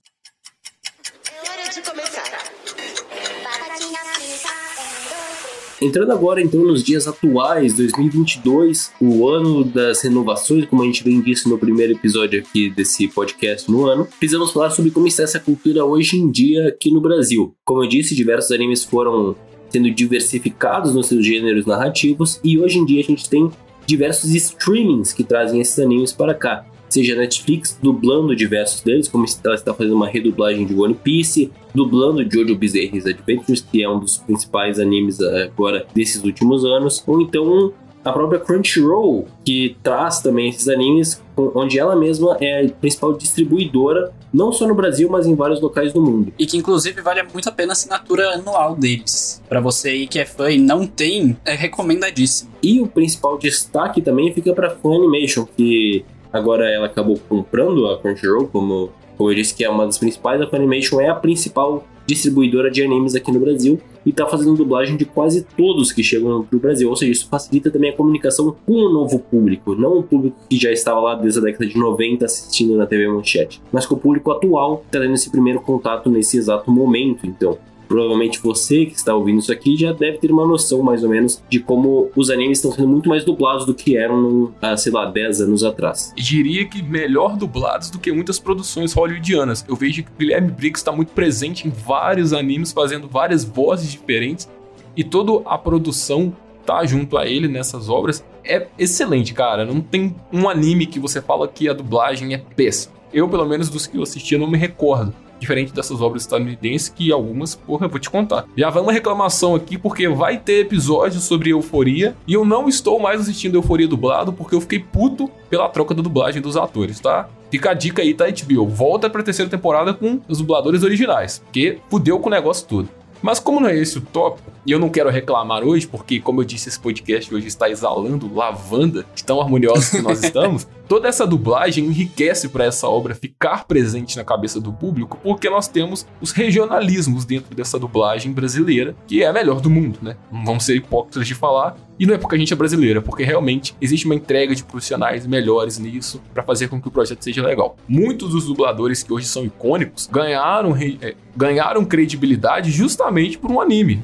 Entrando agora então nos dias atuais, 2022, o ano das renovações, como a gente bem disse no primeiro episódio aqui desse podcast no ano, precisamos falar sobre como está essa cultura hoje em dia aqui no Brasil. Como eu disse, diversos animes foram sendo diversificados nos seus gêneros narrativos e hoje em dia a gente tem diversos streamings que trazem esses animes para cá seja Netflix dublando diversos deles, como ela está fazendo uma redublagem de One Piece, dublando Jojo Bizarre's Adventures, que é um dos principais animes eh, agora desses últimos anos, ou então a própria Crunchyroll, que traz também esses animes, onde ela mesma é a principal distribuidora, não só no Brasil, mas em vários locais do mundo. E que inclusive vale muito a pena a assinatura anual deles. Para você aí que é fã e não tem, é recomendadíssimo. E o principal destaque também fica para Funimation, que Agora ela acabou comprando a Crunchyroll, como, como eu disse que é uma das principais. A Funimation é a principal distribuidora de animes aqui no Brasil e está fazendo dublagem de quase todos que chegam para o Brasil. Ou seja, isso facilita também a comunicação com o novo público, não o público que já estava lá desde a década de 90 assistindo na TV Manchete, mas com o público atual que está tendo esse primeiro contato nesse exato momento. Então, Provavelmente você que está ouvindo isso aqui já deve ter uma noção mais ou menos de como os animes estão sendo muito mais dublados do que eram há, sei lá, 10 anos atrás. Diria que melhor dublados do que muitas produções hollywoodianas. Eu vejo que Guilherme Briggs está muito presente em vários animes, fazendo várias vozes diferentes e toda a produção tá junto a ele nessas obras é excelente, cara. Não tem um anime que você fala que a dublagem é péssima. Eu, pelo menos dos que eu assisti, não me recordo diferente dessas obras estadunidenses, que algumas, porra, eu vou te contar. Já vai uma reclamação aqui, porque vai ter episódio sobre euforia, e eu não estou mais assistindo euforia dublado, porque eu fiquei puto pela troca da dublagem dos atores, tá? Fica a dica aí, tá, HBO? Volta pra terceira temporada com os dubladores originais, porque fudeu com o negócio todo. Mas como não é esse o tópico, e eu não quero reclamar hoje, porque, como eu disse, esse podcast hoje está exalando lavanda de tão harmoniosos que nós estamos, toda essa dublagem enriquece para essa obra ficar presente na cabeça do público, porque nós temos os regionalismos dentro dessa dublagem brasileira, que é a melhor do mundo, né? Não vamos ser hipócritas de falar. E não é porque a gente é brasileira, porque realmente existe uma entrega de profissionais melhores nisso para fazer com que o projeto seja legal. Muitos dos dubladores que hoje são icônicos ganharam, é, ganharam credibilidade justamente por um anime.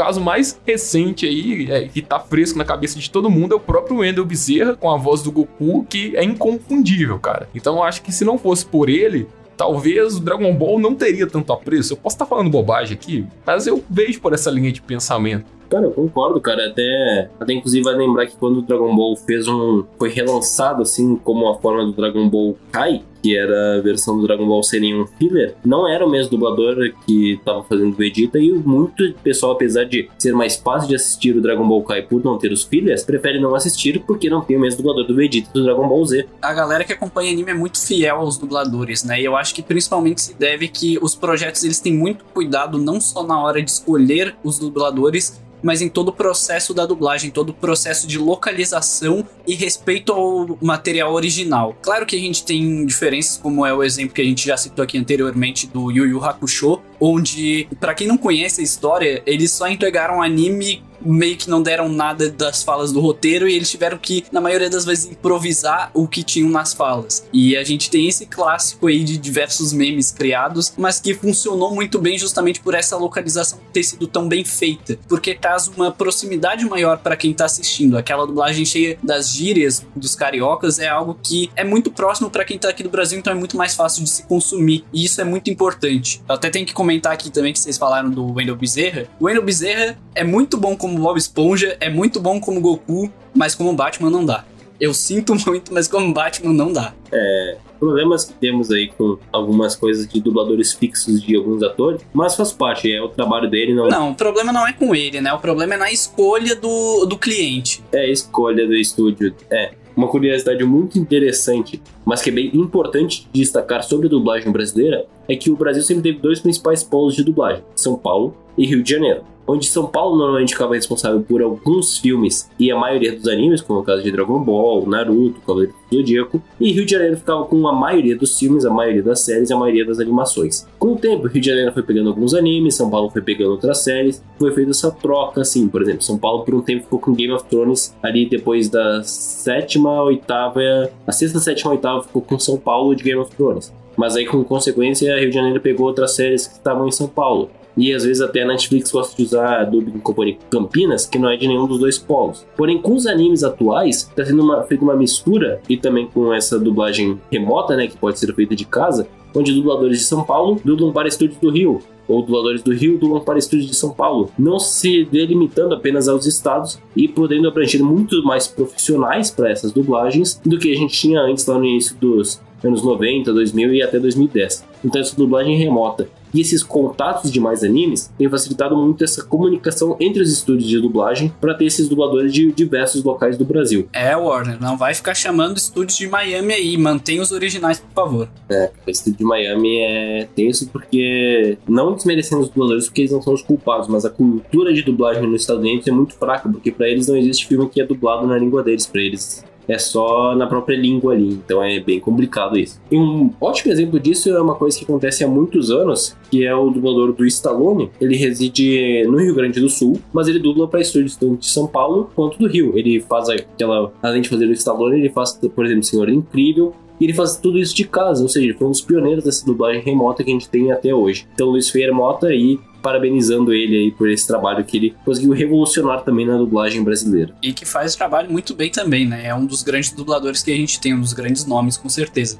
Caso mais recente aí, é, que tá fresco na cabeça de todo mundo, é o próprio Wendell Bezerra com a voz do Goku, que é inconfundível, cara. Então eu acho que se não fosse por ele, talvez o Dragon Ball não teria tanto apreço. Eu posso estar falando bobagem aqui, mas eu vejo por essa linha de pensamento. Cara, eu concordo, cara. Até, até inclusive vai lembrar que quando o Dragon Ball fez um. foi relançado assim como a forma do Dragon Ball Kai, que era a versão do Dragon Ball seria um filler, não era o mesmo dublador que estava fazendo Vegeta e muito pessoal, apesar de ser mais fácil de assistir o Dragon Ball Kai por não ter os fillers, prefere não assistir porque não tem o mesmo dublador do Vegeta do Dragon Ball Z. A galera que acompanha anime é muito fiel aos dubladores, né? E eu acho que principalmente se deve que os projetos eles têm muito cuidado não só na hora de escolher os dubladores, mas em todo o processo da dublagem, todo o processo de localização e respeito ao material original. Claro que a gente tem diferenças, como é o exemplo que a gente já citou aqui anteriormente do Yu Yu Hakusho, onde, para quem não conhece a história, eles só entregaram anime meio que não deram nada das falas do roteiro e eles tiveram que, na maioria das vezes, improvisar o que tinham nas falas. E a gente tem esse clássico aí de diversos memes criados, mas que funcionou muito bem justamente por essa localização ter sido tão bem feita, porque traz uma proximidade maior para quem tá assistindo. Aquela dublagem cheia das gírias dos cariocas é algo que é muito próximo para quem tá aqui do Brasil, então é muito mais fácil de se consumir. E isso é muito importante. Eu até tenho que comentar aqui também que vocês falaram do Wendell Bezerra. O Wendell Bezerra é muito bom como Bob Esponja, é muito bom como Goku, mas como Batman não dá. Eu sinto muito, mas como Batman não dá. É, problemas que temos aí com algumas coisas de dubladores fixos de alguns atores, mas faz parte, é o trabalho dele. Não, não o problema não é com ele, né? O problema é na escolha do, do cliente. É, a escolha do estúdio. É, uma curiosidade muito interessante, mas que é bem importante de destacar sobre a dublagem brasileira, é que o Brasil sempre teve dois principais polos de dublagem, São Paulo e Rio de Janeiro onde São Paulo normalmente ficava responsável por alguns filmes e a maioria dos animes, como o caso de Dragon Ball, Naruto, Cavaleiro do Zodíaco, e Rio de Janeiro ficava com a maioria dos filmes, a maioria das séries e a maioria das animações. Com o tempo, Rio de Janeiro foi pegando alguns animes, São Paulo foi pegando outras séries, foi feita essa troca, assim, por exemplo, São Paulo por um tempo ficou com Game of Thrones ali depois da sétima, oitava, a sexta, sétima, oitava ficou com São Paulo de Game of Thrones. Mas aí, com consequência, Rio de Janeiro pegou outras séries que estavam em São Paulo. E às vezes até a Netflix gosta de usar a Dubbing Company Campinas, que não é de nenhum dos dois polos. Porém, com os animes atuais, está sendo uma, feita uma mistura, e também com essa dublagem remota, né, que pode ser feita de casa, onde dubladores de São Paulo dublam para estúdios do Rio, ou dubladores do Rio dublam para estúdios de São Paulo, não se delimitando apenas aos estados e podendo abranger muito mais profissionais para essas dublagens do que a gente tinha antes lá no início dos anos 90, 2000 e até 2010. Então essa dublagem remota e esses contatos de mais animes têm facilitado muito essa comunicação entre os estúdios de dublagem para ter esses dubladores de diversos locais do Brasil. É, Warner, não vai ficar chamando estúdios de Miami aí, mantém os originais, por favor. É, o estúdio de Miami é tenso porque, não desmerecendo os dubladores porque eles não são os culpados, mas a cultura de dublagem nos Estados Unidos é muito fraca, porque para eles não existe filme que é dublado na língua deles, para eles é só na própria língua ali. Então é bem complicado isso. E um ótimo exemplo disso é uma coisa que acontece há muitos anos, que é o dublador do Stallone. Ele reside no Rio Grande do Sul, mas ele dubla para estúdios tanto de São Paulo quanto do Rio. Ele faz aquela, além de fazer o Stallone, ele faz, por exemplo, Senhor Incrível, e ele faz tudo isso de casa, ou seja, ele foi um dos pioneiros dessa dublagem remota que a gente tem até hoje. Então, Luiz Feira Mota aí parabenizando ele aí por esse trabalho que ele conseguiu revolucionar também na dublagem brasileira. E que faz o trabalho muito bem também, né? É um dos grandes dubladores que a gente tem, um dos grandes nomes, com certeza.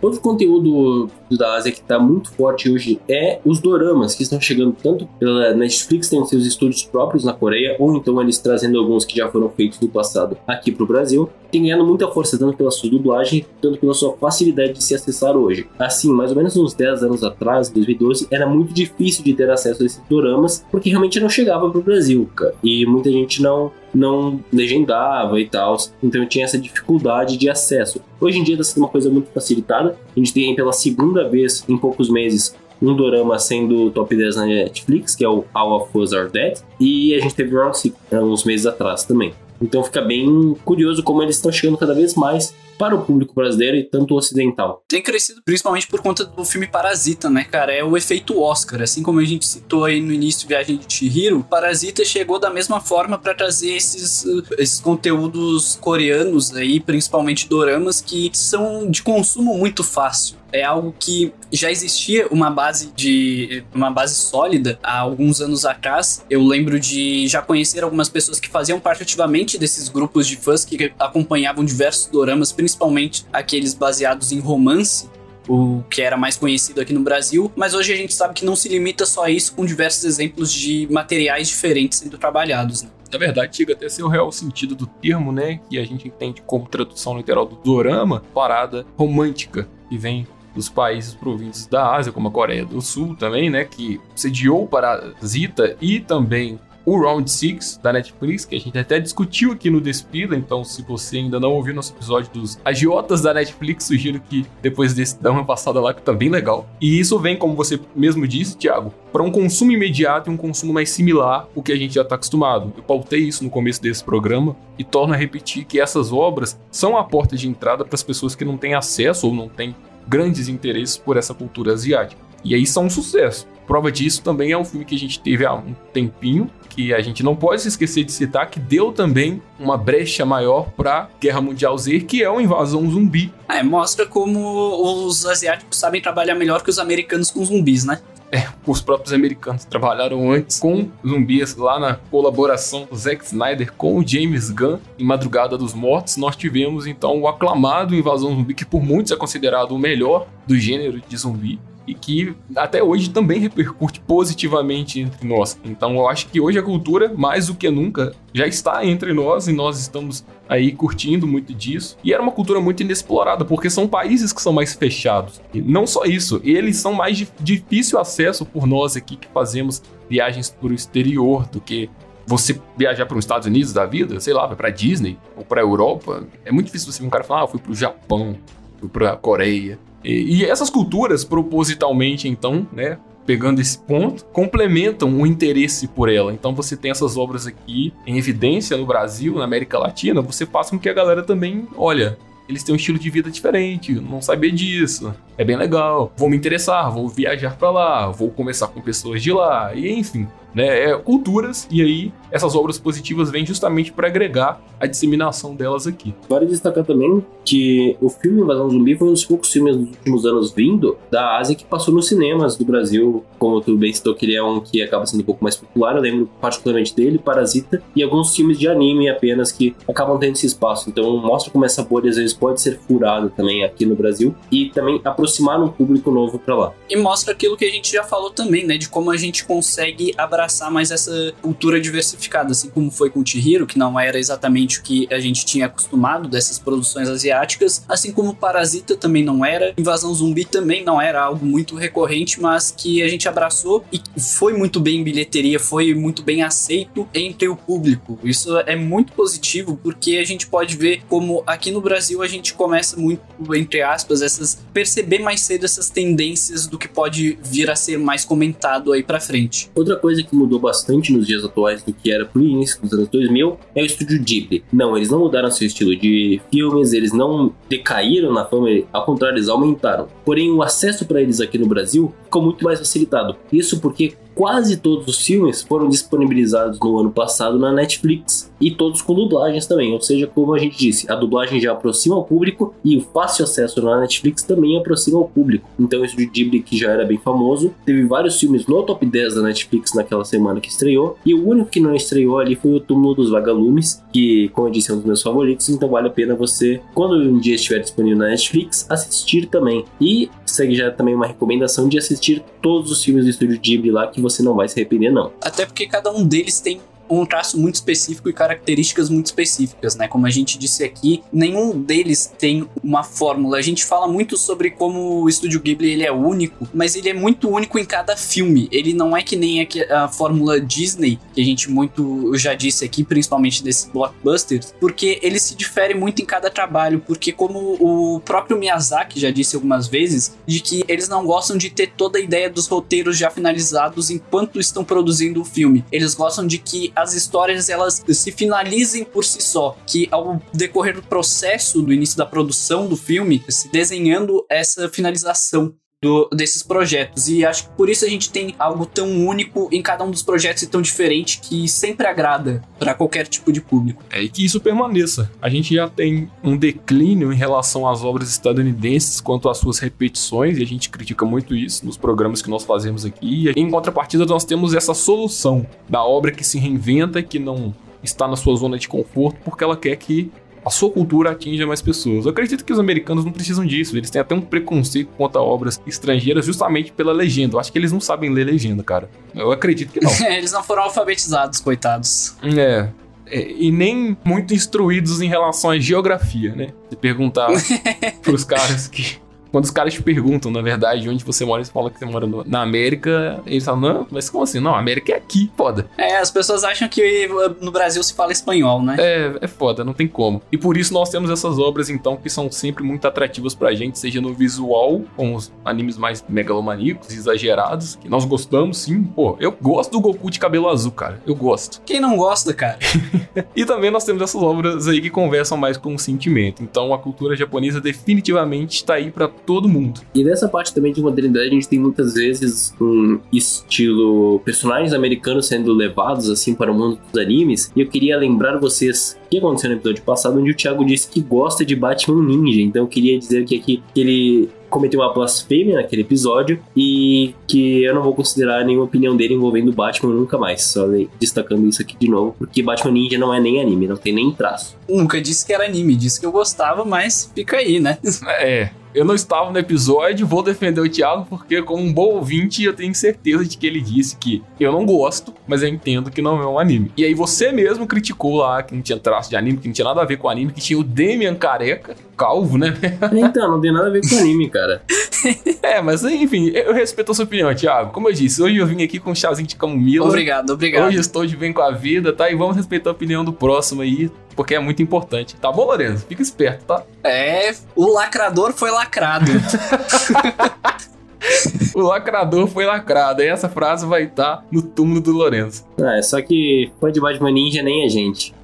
Outro conteúdo da Ásia que está muito forte hoje é os doramas, que estão chegando tanto pela Netflix, tem seus estúdios próprios na Coreia, ou então eles trazendo alguns que já foram feitos no passado aqui para o Brasil. Tem ganhando muita força tanto pela sua dublagem, tanto pela sua facilidade de se acessar hoje. Assim, mais ou menos uns 10 anos atrás, 2012, era muito difícil de ter acesso a esses doramas, porque realmente não chegava para o Brasil, cara. E muita gente não não legendava e tal, então tinha essa dificuldade de acesso. Hoje em dia está sendo uma coisa muito facilitada. A gente tem pela segunda vez em poucos meses um dorama sendo top 10 na Netflix, que é o All of Us Are Dead, e a gente teve Round 6 uns meses atrás também. Então fica bem curioso como eles estão chegando cada vez mais para o público brasileiro e tanto ocidental. Tem crescido principalmente por conta do filme Parasita, né, cara? É o efeito Oscar. Assim como a gente citou aí no início Viagem de Chihiro, Parasita chegou da mesma forma para trazer esses, uh, esses conteúdos coreanos aí, principalmente doramas, que são de consumo muito fácil é algo que já existia uma base de uma base sólida há alguns anos atrás. Eu lembro de já conhecer algumas pessoas que faziam parte ativamente desses grupos de fãs que acompanhavam diversos doramas, principalmente aqueles baseados em romance, o que era mais conhecido aqui no Brasil, mas hoje a gente sabe que não se limita só a isso, com diversos exemplos de materiais diferentes sendo trabalhados. Né? Na verdade, chega até ser o real sentido do termo, né? Que a gente entende como tradução literal do dorama, parada romântica, que vem dos países provindos da Ásia, como a Coreia do Sul também, né? Que sediou Parasita e também o Round 6 da Netflix, que a gente até discutiu aqui no Despila, então se você ainda não ouviu nosso episódio dos agiotas da Netflix, sugiro que depois desse dá uma passada lá que tá bem legal. E isso vem, como você mesmo disse, Thiago, para um consumo imediato e um consumo mais similar ao que a gente já está acostumado. Eu pautei isso no começo desse programa e torno a repetir que essas obras são a porta de entrada para as pessoas que não têm acesso ou não têm grandes interesses por essa cultura asiática. E aí são um sucesso. Prova disso também é um filme que a gente teve há um tempinho, que a gente não pode se esquecer de citar, que deu também uma brecha maior para Guerra Mundial Z, que é uma invasão zumbi. É, mostra como os asiáticos sabem trabalhar melhor que os americanos com zumbis, né? É, os próprios americanos trabalharam antes com zumbis lá na colaboração do Zack Snyder com o James Gunn em Madrugada dos Mortos. Nós tivemos então o aclamado Invasão Zumbi, que por muitos é considerado o melhor do gênero de zumbi e que até hoje também repercute positivamente entre nós. Então eu acho que hoje a cultura, mais do que nunca, já está entre nós e nós estamos aí curtindo muito disso. E era uma cultura muito inexplorada, porque são países que são mais fechados. E não só isso, eles são mais difícil acesso por nós aqui que fazemos viagens para o exterior do que você viajar para os Estados Unidos da vida, sei lá, para Disney ou para Europa. É muito difícil você ver um cara falar, ah, eu fui para o Japão, fui para a Coreia. E, e essas culturas, propositalmente, então, né, pegando esse ponto, complementam o interesse por ela. Então você tem essas obras aqui em evidência no Brasil, na América Latina, você faz com que a galera também, olha, eles têm um estilo de vida diferente, não sabia disso. É bem legal. Vou me interessar, vou viajar para lá, vou conversar com pessoas de lá, e enfim. Né? É culturas, e aí essas obras positivas vêm justamente para agregar a disseminação delas aqui. Vale destacar também que o filme Invasão Zumbi foi um dos poucos filmes dos últimos anos vindo da Ásia que passou nos cinemas do Brasil. Como tu bem citou, que ele é um que acaba sendo um pouco mais popular. Eu lembro particularmente dele, Parasita, e alguns filmes de anime apenas que acabam tendo esse espaço. Então mostra como essa bolha às vezes pode ser furada também aqui no Brasil e também aproximar um público novo para lá. E mostra aquilo que a gente já falou também, né? De como a gente consegue abraçar mais essa cultura diversificada, assim como foi com o Chihiro, que não era exatamente o que a gente tinha acostumado dessas produções asiáticas, assim como Parasita também não era, Invasão Zumbi também não era algo muito recorrente, mas que a gente abraçou e foi muito bem em bilheteria, foi muito bem aceito entre o público. Isso é muito positivo porque a gente pode ver como aqui no Brasil a gente começa muito, entre aspas, essas perceber mais cedo essas tendências do que pode vir a ser mais comentado aí para frente. Outra coisa que mudou bastante nos dias atuais do que era pro início dos anos 2000 é o estúdio Ghibli. Não, eles não mudaram seu estilo de filmes, eles não decaíram na fama, ao contrário, eles aumentaram. Porém, o acesso para eles aqui no Brasil ficou muito mais facilitado. Isso porque quase todos os filmes foram disponibilizados no ano passado na Netflix e todos com dublagens também. Ou seja, como a gente disse, a dublagem já aproxima o público e o fácil acesso na Netflix também aproxima o público. Então, esse de Ghibli que já era bem famoso, teve vários filmes no top 10 da Netflix naquela semana que estreou, e o único que não estreou ali foi o Túmulo dos Vagalumes, que, como eu disse, é um dos meus favoritos, então vale a pena você, quando um dia estiver disponível na Netflix, assistir também. E segue já também uma recomendação de assistir todos os filmes do estúdio Ghibli lá que você não vai se arrepender, não. Até porque cada um deles tem um traço muito específico e características muito específicas, né? Como a gente disse aqui, nenhum deles tem uma fórmula. A gente fala muito sobre como o Estúdio Ghibli ele é único, mas ele é muito único em cada filme. Ele não é que nem a, a fórmula Disney, que a gente muito já disse aqui, principalmente desses blockbusters, porque ele se difere muito em cada trabalho, porque como o próprio Miyazaki já disse algumas vezes, de que eles não gostam de ter toda a ideia dos roteiros já finalizados enquanto estão produzindo o filme. Eles gostam de que as histórias elas se finalizem por si só, que ao decorrer do processo do início da produção do filme, se desenhando essa finalização do, desses projetos. E acho que por isso a gente tem algo tão único em cada um dos projetos e tão diferente que sempre agrada para qualquer tipo de público. É e que isso permaneça. A gente já tem um declínio em relação às obras estadunidenses quanto às suas repetições, e a gente critica muito isso nos programas que nós fazemos aqui. E em contrapartida, nós temos essa solução da obra que se reinventa, que não está na sua zona de conforto, porque ela quer que a sua cultura atinja mais pessoas. Eu acredito que os americanos não precisam disso, eles têm até um preconceito contra obras estrangeiras justamente pela legenda. Eu acho que eles não sabem ler legenda, cara. Eu acredito que não. eles não foram alfabetizados, coitados. É, é, e nem muito instruídos em relação à geografia, né? Se perguntar pros caras que quando os caras te perguntam, na verdade, onde você mora, você fala que você mora na América, eles falam, não, mas como assim? Não, a América é aqui, foda. É, as pessoas acham que uh, no Brasil se fala espanhol, né? É, é foda, não tem como. E por isso nós temos essas obras, então, que são sempre muito atrativas pra gente, seja no visual, com os animes mais megalomaníacos, exagerados, que nós gostamos, sim. Pô, eu gosto do Goku de cabelo azul, cara. Eu gosto. Quem não gosta, cara? e também nós temos essas obras aí que conversam mais com o sentimento. Então a cultura japonesa definitivamente está aí para todo mundo. E nessa parte também de modernidade, a gente tem muitas vezes um estilo personagens americanos sendo levados assim para o mundo dos animes. E eu queria lembrar vocês o que aconteceu no episódio passado, onde o Thiago disse que gosta de Batman Ninja. Então eu queria dizer que aqui que ele cometeu uma blasfêmia naquele episódio e que eu não vou considerar nenhuma opinião dele envolvendo Batman nunca mais. Só destacando isso aqui de novo, porque Batman Ninja não é nem anime, não tem nem traço. Nunca disse que era anime, disse que eu gostava, mas fica aí, né? É, eu não estava no episódio, vou defender o Thiago, porque como um bom ouvinte, eu tenho certeza de que ele disse que eu não gosto, mas eu entendo que não é um anime. E aí você mesmo criticou lá que não tinha traço de anime, que não tinha nada a ver com anime, que tinha o Demian careca, calvo, né? Então, não tem nada a ver com anime, cara. é, mas enfim, eu respeito a sua opinião, Thiago. Como eu disse, hoje eu vim aqui com um chazinho de camomila. Obrigado, obrigado. Hoje estou de bem com a vida, tá? E vamos respeitar a opinião do próximo aí, porque é muito importante. Tá bom, Lorenzo? Fica esperto, tá? É, o lacrador foi lacrado. o lacrador foi lacrado. E essa frase vai estar no túmulo do Lorenzo. É, só que fã de Batman Ninja nem a gente.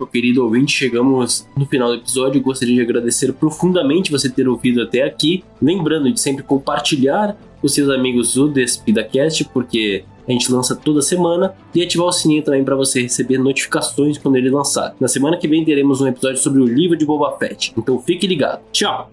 Meu querido ouvinte, chegamos no final do episódio. Gostaria de agradecer profundamente você ter ouvido até aqui. Lembrando de sempre compartilhar com seus amigos o DespidaCast, porque a gente lança toda semana, e ativar o sininho também para você receber notificações quando ele lançar. Na semana que vem teremos um episódio sobre o livro de Boba Fett, então fique ligado. Tchau!